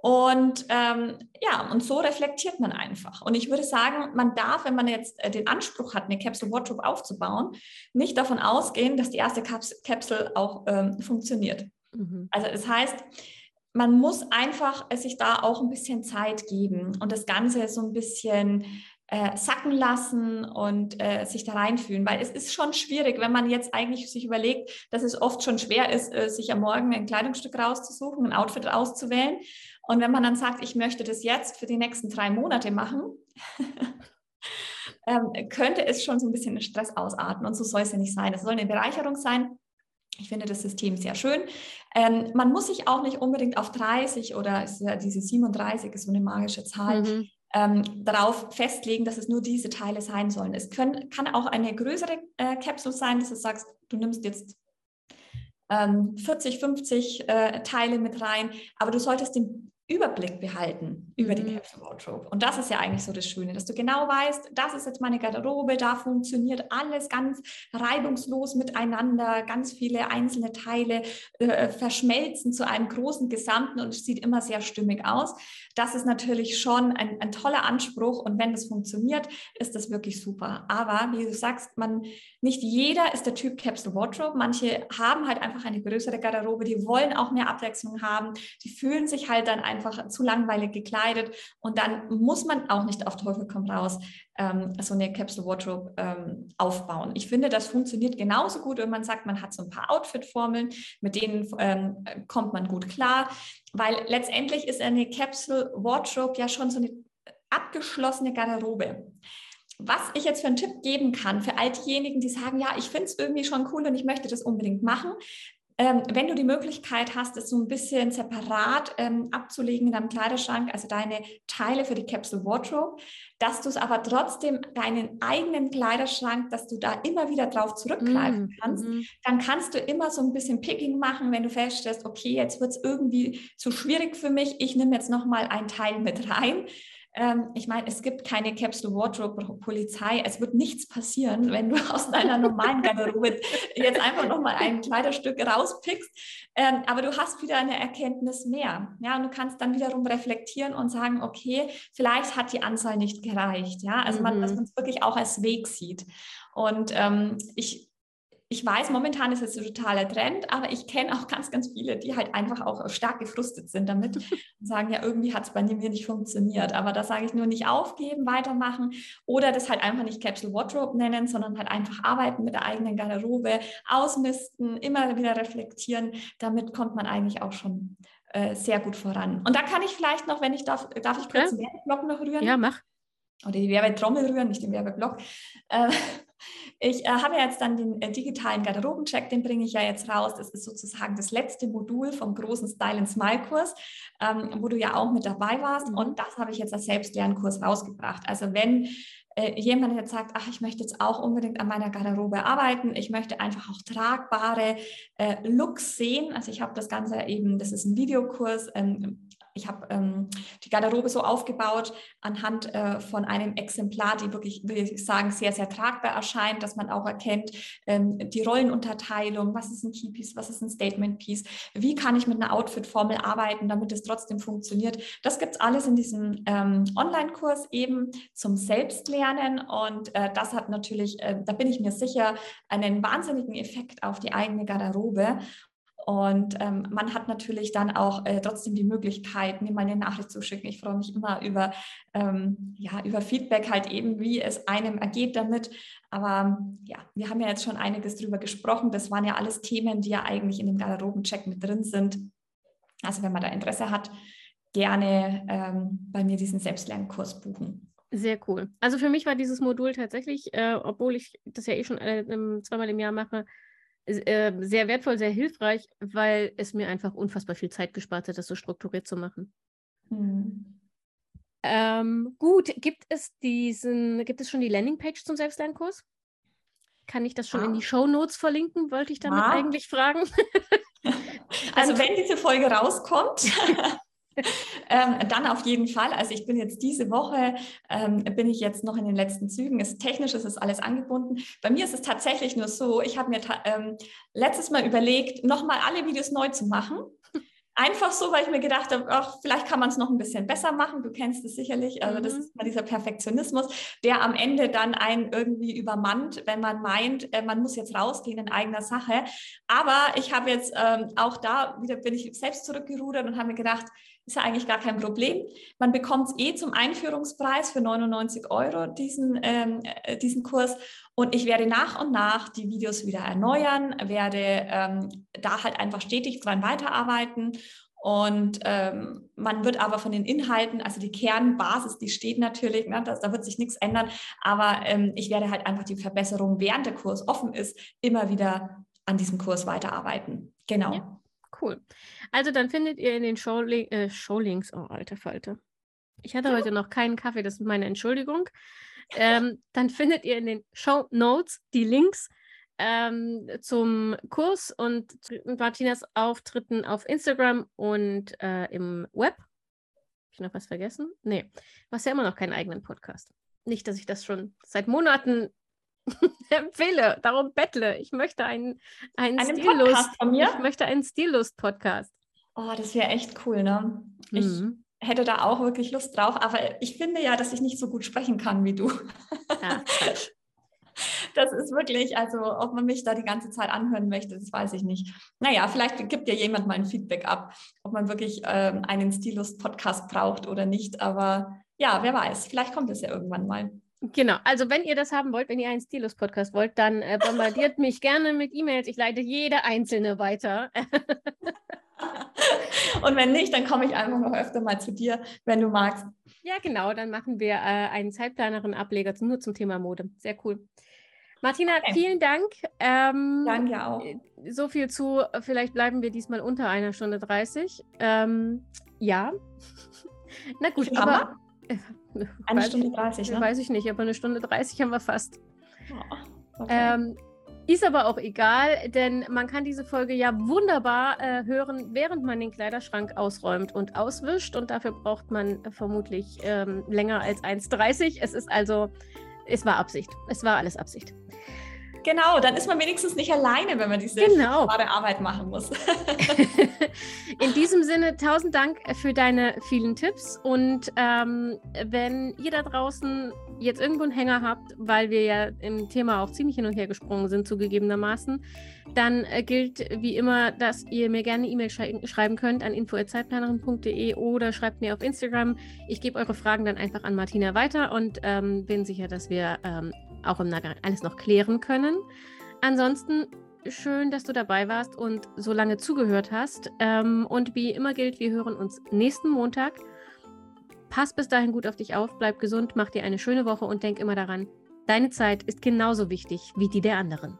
Und ähm, ja, und so reflektiert man einfach. Und ich würde sagen, man darf, wenn man jetzt äh, den Anspruch hat, eine Capsule Wardrobe aufzubauen, nicht davon ausgehen, dass die erste Capsule auch ähm, funktioniert. Mhm. Also das heißt, man muss einfach sich da auch ein bisschen Zeit geben und das Ganze so ein bisschen äh, sacken lassen und äh, sich da reinfühlen, weil es ist schon schwierig, wenn man jetzt eigentlich sich überlegt, dass es oft schon schwer ist, äh, sich am Morgen ein Kleidungsstück rauszusuchen, ein Outfit auszuwählen. Und wenn man dann sagt, ich möchte das jetzt für die nächsten drei Monate machen, ähm, könnte es schon so ein bisschen Stress ausarten. Und so soll es ja nicht sein. Es soll eine Bereicherung sein. Ich finde das System sehr schön. Ähm, man muss sich auch nicht unbedingt auf 30 oder ja diese 37 ist so eine magische Zahl mhm ähm, darauf festlegen, dass es nur diese Teile sein sollen. Es können, kann auch eine größere äh, Capsule sein, dass du sagst, du nimmst jetzt ähm, 40, 50 äh, Teile mit rein, aber du solltest den Überblick behalten über die mhm. Capsule Wardrobe. Und das ist ja eigentlich so das Schöne, dass du genau weißt, das ist jetzt meine Garderobe, da funktioniert alles ganz reibungslos miteinander, ganz viele einzelne Teile äh, verschmelzen zu einem großen Gesamten und es sieht immer sehr stimmig aus. Das ist natürlich schon ein, ein toller Anspruch und wenn das funktioniert, ist das wirklich super. Aber wie du sagst, man, nicht jeder ist der Typ Capsule Wardrobe. Manche haben halt einfach eine größere Garderobe, die wollen auch mehr Abwechslung haben, die fühlen sich halt dann einfach einfach zu langweilig gekleidet. Und dann muss man auch nicht auf Teufel komm raus ähm, so eine Capsule Wardrobe ähm, aufbauen. Ich finde, das funktioniert genauso gut, wenn man sagt, man hat so ein paar Outfit-Formeln, mit denen ähm, kommt man gut klar, weil letztendlich ist eine Capsule Wardrobe ja schon so eine abgeschlossene Garderobe. Was ich jetzt für einen Tipp geben kann für all diejenigen, die sagen, ja, ich finde es irgendwie schon cool und ich möchte das unbedingt machen, ähm, wenn du die Möglichkeit hast, es so ein bisschen separat ähm, abzulegen in deinem Kleiderschrank, also deine Teile für die Capsule Wardrobe, dass du es aber trotzdem deinen eigenen Kleiderschrank, dass du da immer wieder drauf zurückgreifen mm, kannst, mm. dann kannst du immer so ein bisschen Picking machen, wenn du feststellst, okay, jetzt wird es irgendwie zu schwierig für mich, ich nehme jetzt nochmal ein Teil mit rein ähm, ich meine, es gibt keine Capsule Wardrobe Polizei. Es wird nichts passieren, wenn du aus deiner normalen Garderobe jetzt einfach nochmal ein Kleiderstück rauspickst. Ähm, aber du hast wieder eine Erkenntnis mehr. Ja, und du kannst dann wiederum reflektieren und sagen, okay, vielleicht hat die Anzahl nicht gereicht. Ja, also man, mhm. dass man es wirklich auch als Weg sieht. Und ähm, ich ich weiß, momentan ist es ein totaler Trend, aber ich kenne auch ganz, ganz viele, die halt einfach auch stark gefrustet sind damit und sagen, ja, irgendwie hat es bei mir nicht funktioniert. Aber da sage ich nur nicht aufgeben, weitermachen oder das halt einfach nicht Capsule Wardrobe nennen, sondern halt einfach arbeiten mit der eigenen Garderobe, ausmisten, immer wieder reflektieren. Damit kommt man eigentlich auch schon äh, sehr gut voran. Und da kann ich vielleicht noch, wenn ich darf, darf ich kurz ja. den Werbeblock noch rühren? Ja, mach. Oder die Werbetrommel rühren, nicht den Werbeblock. Äh, ich äh, habe jetzt dann den äh, digitalen Garderobencheck, den bringe ich ja jetzt raus. Das ist sozusagen das letzte Modul vom großen Style and Smile Kurs, ähm, wo du ja auch mit dabei warst. Mhm. Und das habe ich jetzt als Selbstlernkurs rausgebracht. Also wenn äh, jemand jetzt sagt, ach, ich möchte jetzt auch unbedingt an meiner Garderobe arbeiten, ich möchte einfach auch tragbare äh, Looks sehen. Also ich habe das Ganze eben, das ist ein Videokurs, ähm, ich habe ähm, die Garderobe so aufgebaut anhand äh, von einem Exemplar, die wirklich, würde ich sagen, sehr, sehr tragbar erscheint, dass man auch erkennt, ähm, die Rollenunterteilung, was ist ein Keypiece, was ist ein Statement-Piece, wie kann ich mit einer Outfit-Formel arbeiten, damit es trotzdem funktioniert. Das gibt es alles in diesem ähm, Online-Kurs eben zum Selbstlernen und äh, das hat natürlich, äh, da bin ich mir sicher, einen wahnsinnigen Effekt auf die eigene Garderobe. Und ähm, man hat natürlich dann auch äh, trotzdem die Möglichkeit, mir mal eine Nachricht zu schicken. Ich freue mich immer über, ähm, ja, über Feedback halt eben, wie es einem ergeht damit. Aber ja, wir haben ja jetzt schon einiges drüber gesprochen. Das waren ja alles Themen, die ja eigentlich in dem Garderobencheck mit drin sind. Also wenn man da Interesse hat, gerne ähm, bei mir diesen Selbstlernkurs buchen. Sehr cool. Also für mich war dieses Modul tatsächlich, äh, obwohl ich das ja eh schon äh, zweimal im Jahr mache, äh, sehr wertvoll, sehr hilfreich, weil es mir einfach unfassbar viel Zeit gespart hat, das so strukturiert zu machen. Mhm. Ähm, gut, gibt es diesen, gibt es schon die Landingpage zum Selbstlernkurs? Kann ich das schon ah. in die Show Notes verlinken? Wollte ich damit ah. eigentlich fragen. also wenn diese Folge rauskommt, ähm, dann auf jeden Fall. Also ich bin jetzt diese Woche, ähm, bin ich jetzt noch in den letzten Zügen. Ist technisch ist es alles angebunden. Bei mir ist es tatsächlich nur so, ich habe mir ähm, letztes Mal überlegt, nochmal alle Videos neu zu machen. Einfach so, weil ich mir gedacht habe, ach, vielleicht kann man es noch ein bisschen besser machen. Du kennst es sicherlich. Also das mhm. ist mal dieser Perfektionismus, der am Ende dann einen irgendwie übermannt, wenn man meint, äh, man muss jetzt rausgehen in eigener Sache. Aber ich habe jetzt ähm, auch da wieder bin ich selbst zurückgerudert und habe mir gedacht, ist ja eigentlich gar kein Problem. Man bekommt es eh zum Einführungspreis für 99 Euro, diesen, ähm, äh, diesen Kurs. Und ich werde nach und nach die Videos wieder erneuern, werde ähm, da halt einfach stetig dran weiterarbeiten. Und ähm, man wird aber von den Inhalten, also die Kernbasis, die steht natürlich, ne, das, da wird sich nichts ändern. Aber ähm, ich werde halt einfach die Verbesserung, während der Kurs offen ist, immer wieder an diesem Kurs weiterarbeiten. Genau. Ja. Cool. Also dann findet ihr in den Showlink, äh, Showlinks, oh alte Falte. Ich hatte heute noch keinen Kaffee, das ist meine Entschuldigung. Ähm, dann findet ihr in den Show Notes die Links ähm, zum Kurs und Martinas Auftritten auf Instagram und äh, im Web. Habe ich noch was vergessen? Nee, du hast ja immer noch keinen eigenen Podcast. Nicht, dass ich das schon seit Monaten empfehle, darum bettle. Ich möchte einen, einen, einen Stillust, von mir? Ich möchte einen Stillust-Podcast. Oh, das wäre echt cool, ne? Ich mhm. hätte da auch wirklich Lust drauf, aber ich finde ja, dass ich nicht so gut sprechen kann wie du. Ja, das ist wirklich, also ob man mich da die ganze Zeit anhören möchte, das weiß ich nicht. Naja, vielleicht gibt ja jemand mal ein Feedback ab, ob man wirklich ähm, einen Stilus-Podcast braucht oder nicht. Aber ja, wer weiß, vielleicht kommt es ja irgendwann mal. Genau, also wenn ihr das haben wollt, wenn ihr einen Stilus-Podcast wollt, dann äh, bombardiert mich gerne mit E-Mails. Ich leite jede einzelne weiter. Und wenn nicht, dann komme ich einfach noch öfter mal zu dir, wenn du magst. Ja, genau, dann machen wir äh, einen Zeitplanerin-Ableger nur zum Thema Mode. Sehr cool. Martina, okay. vielen Dank. Ähm, Danke auch. So viel zu, vielleicht bleiben wir diesmal unter einer Stunde 30. Ähm, ja. Na gut, aber. Eine Stunde 30, ne? Weiß ich nicht, aber eine Stunde 30 haben wir fast. Oh, okay. ähm, ist aber auch egal, denn man kann diese Folge ja wunderbar äh, hören, während man den Kleiderschrank ausräumt und auswischt. Und dafür braucht man äh, vermutlich ähm, länger als 1,30. Es ist also, es war Absicht. Es war alles Absicht. Genau, dann ist man wenigstens nicht alleine, wenn man diese genau. Arbeit machen muss. In diesem Sinne, tausend Dank für deine vielen Tipps. Und ähm, wenn ihr da draußen jetzt irgendwo einen Hänger habt, weil wir ja im Thema auch ziemlich hin und her gesprungen sind, zugegebenermaßen, dann äh, gilt wie immer, dass ihr mir gerne E-Mail schrei schreiben könnt an info.zeitplanerin.de oder schreibt mir auf Instagram. Ich gebe eure Fragen dann einfach an Martina weiter und ähm, bin sicher, dass wir ähm, auch im Nachgang alles noch klären können. Ansonsten schön, dass du dabei warst und so lange zugehört hast. Ähm, und wie immer gilt, wir hören uns nächsten Montag. Pass bis dahin gut auf dich auf, bleib gesund, mach dir eine schöne Woche und denk immer daran, deine Zeit ist genauso wichtig wie die der anderen.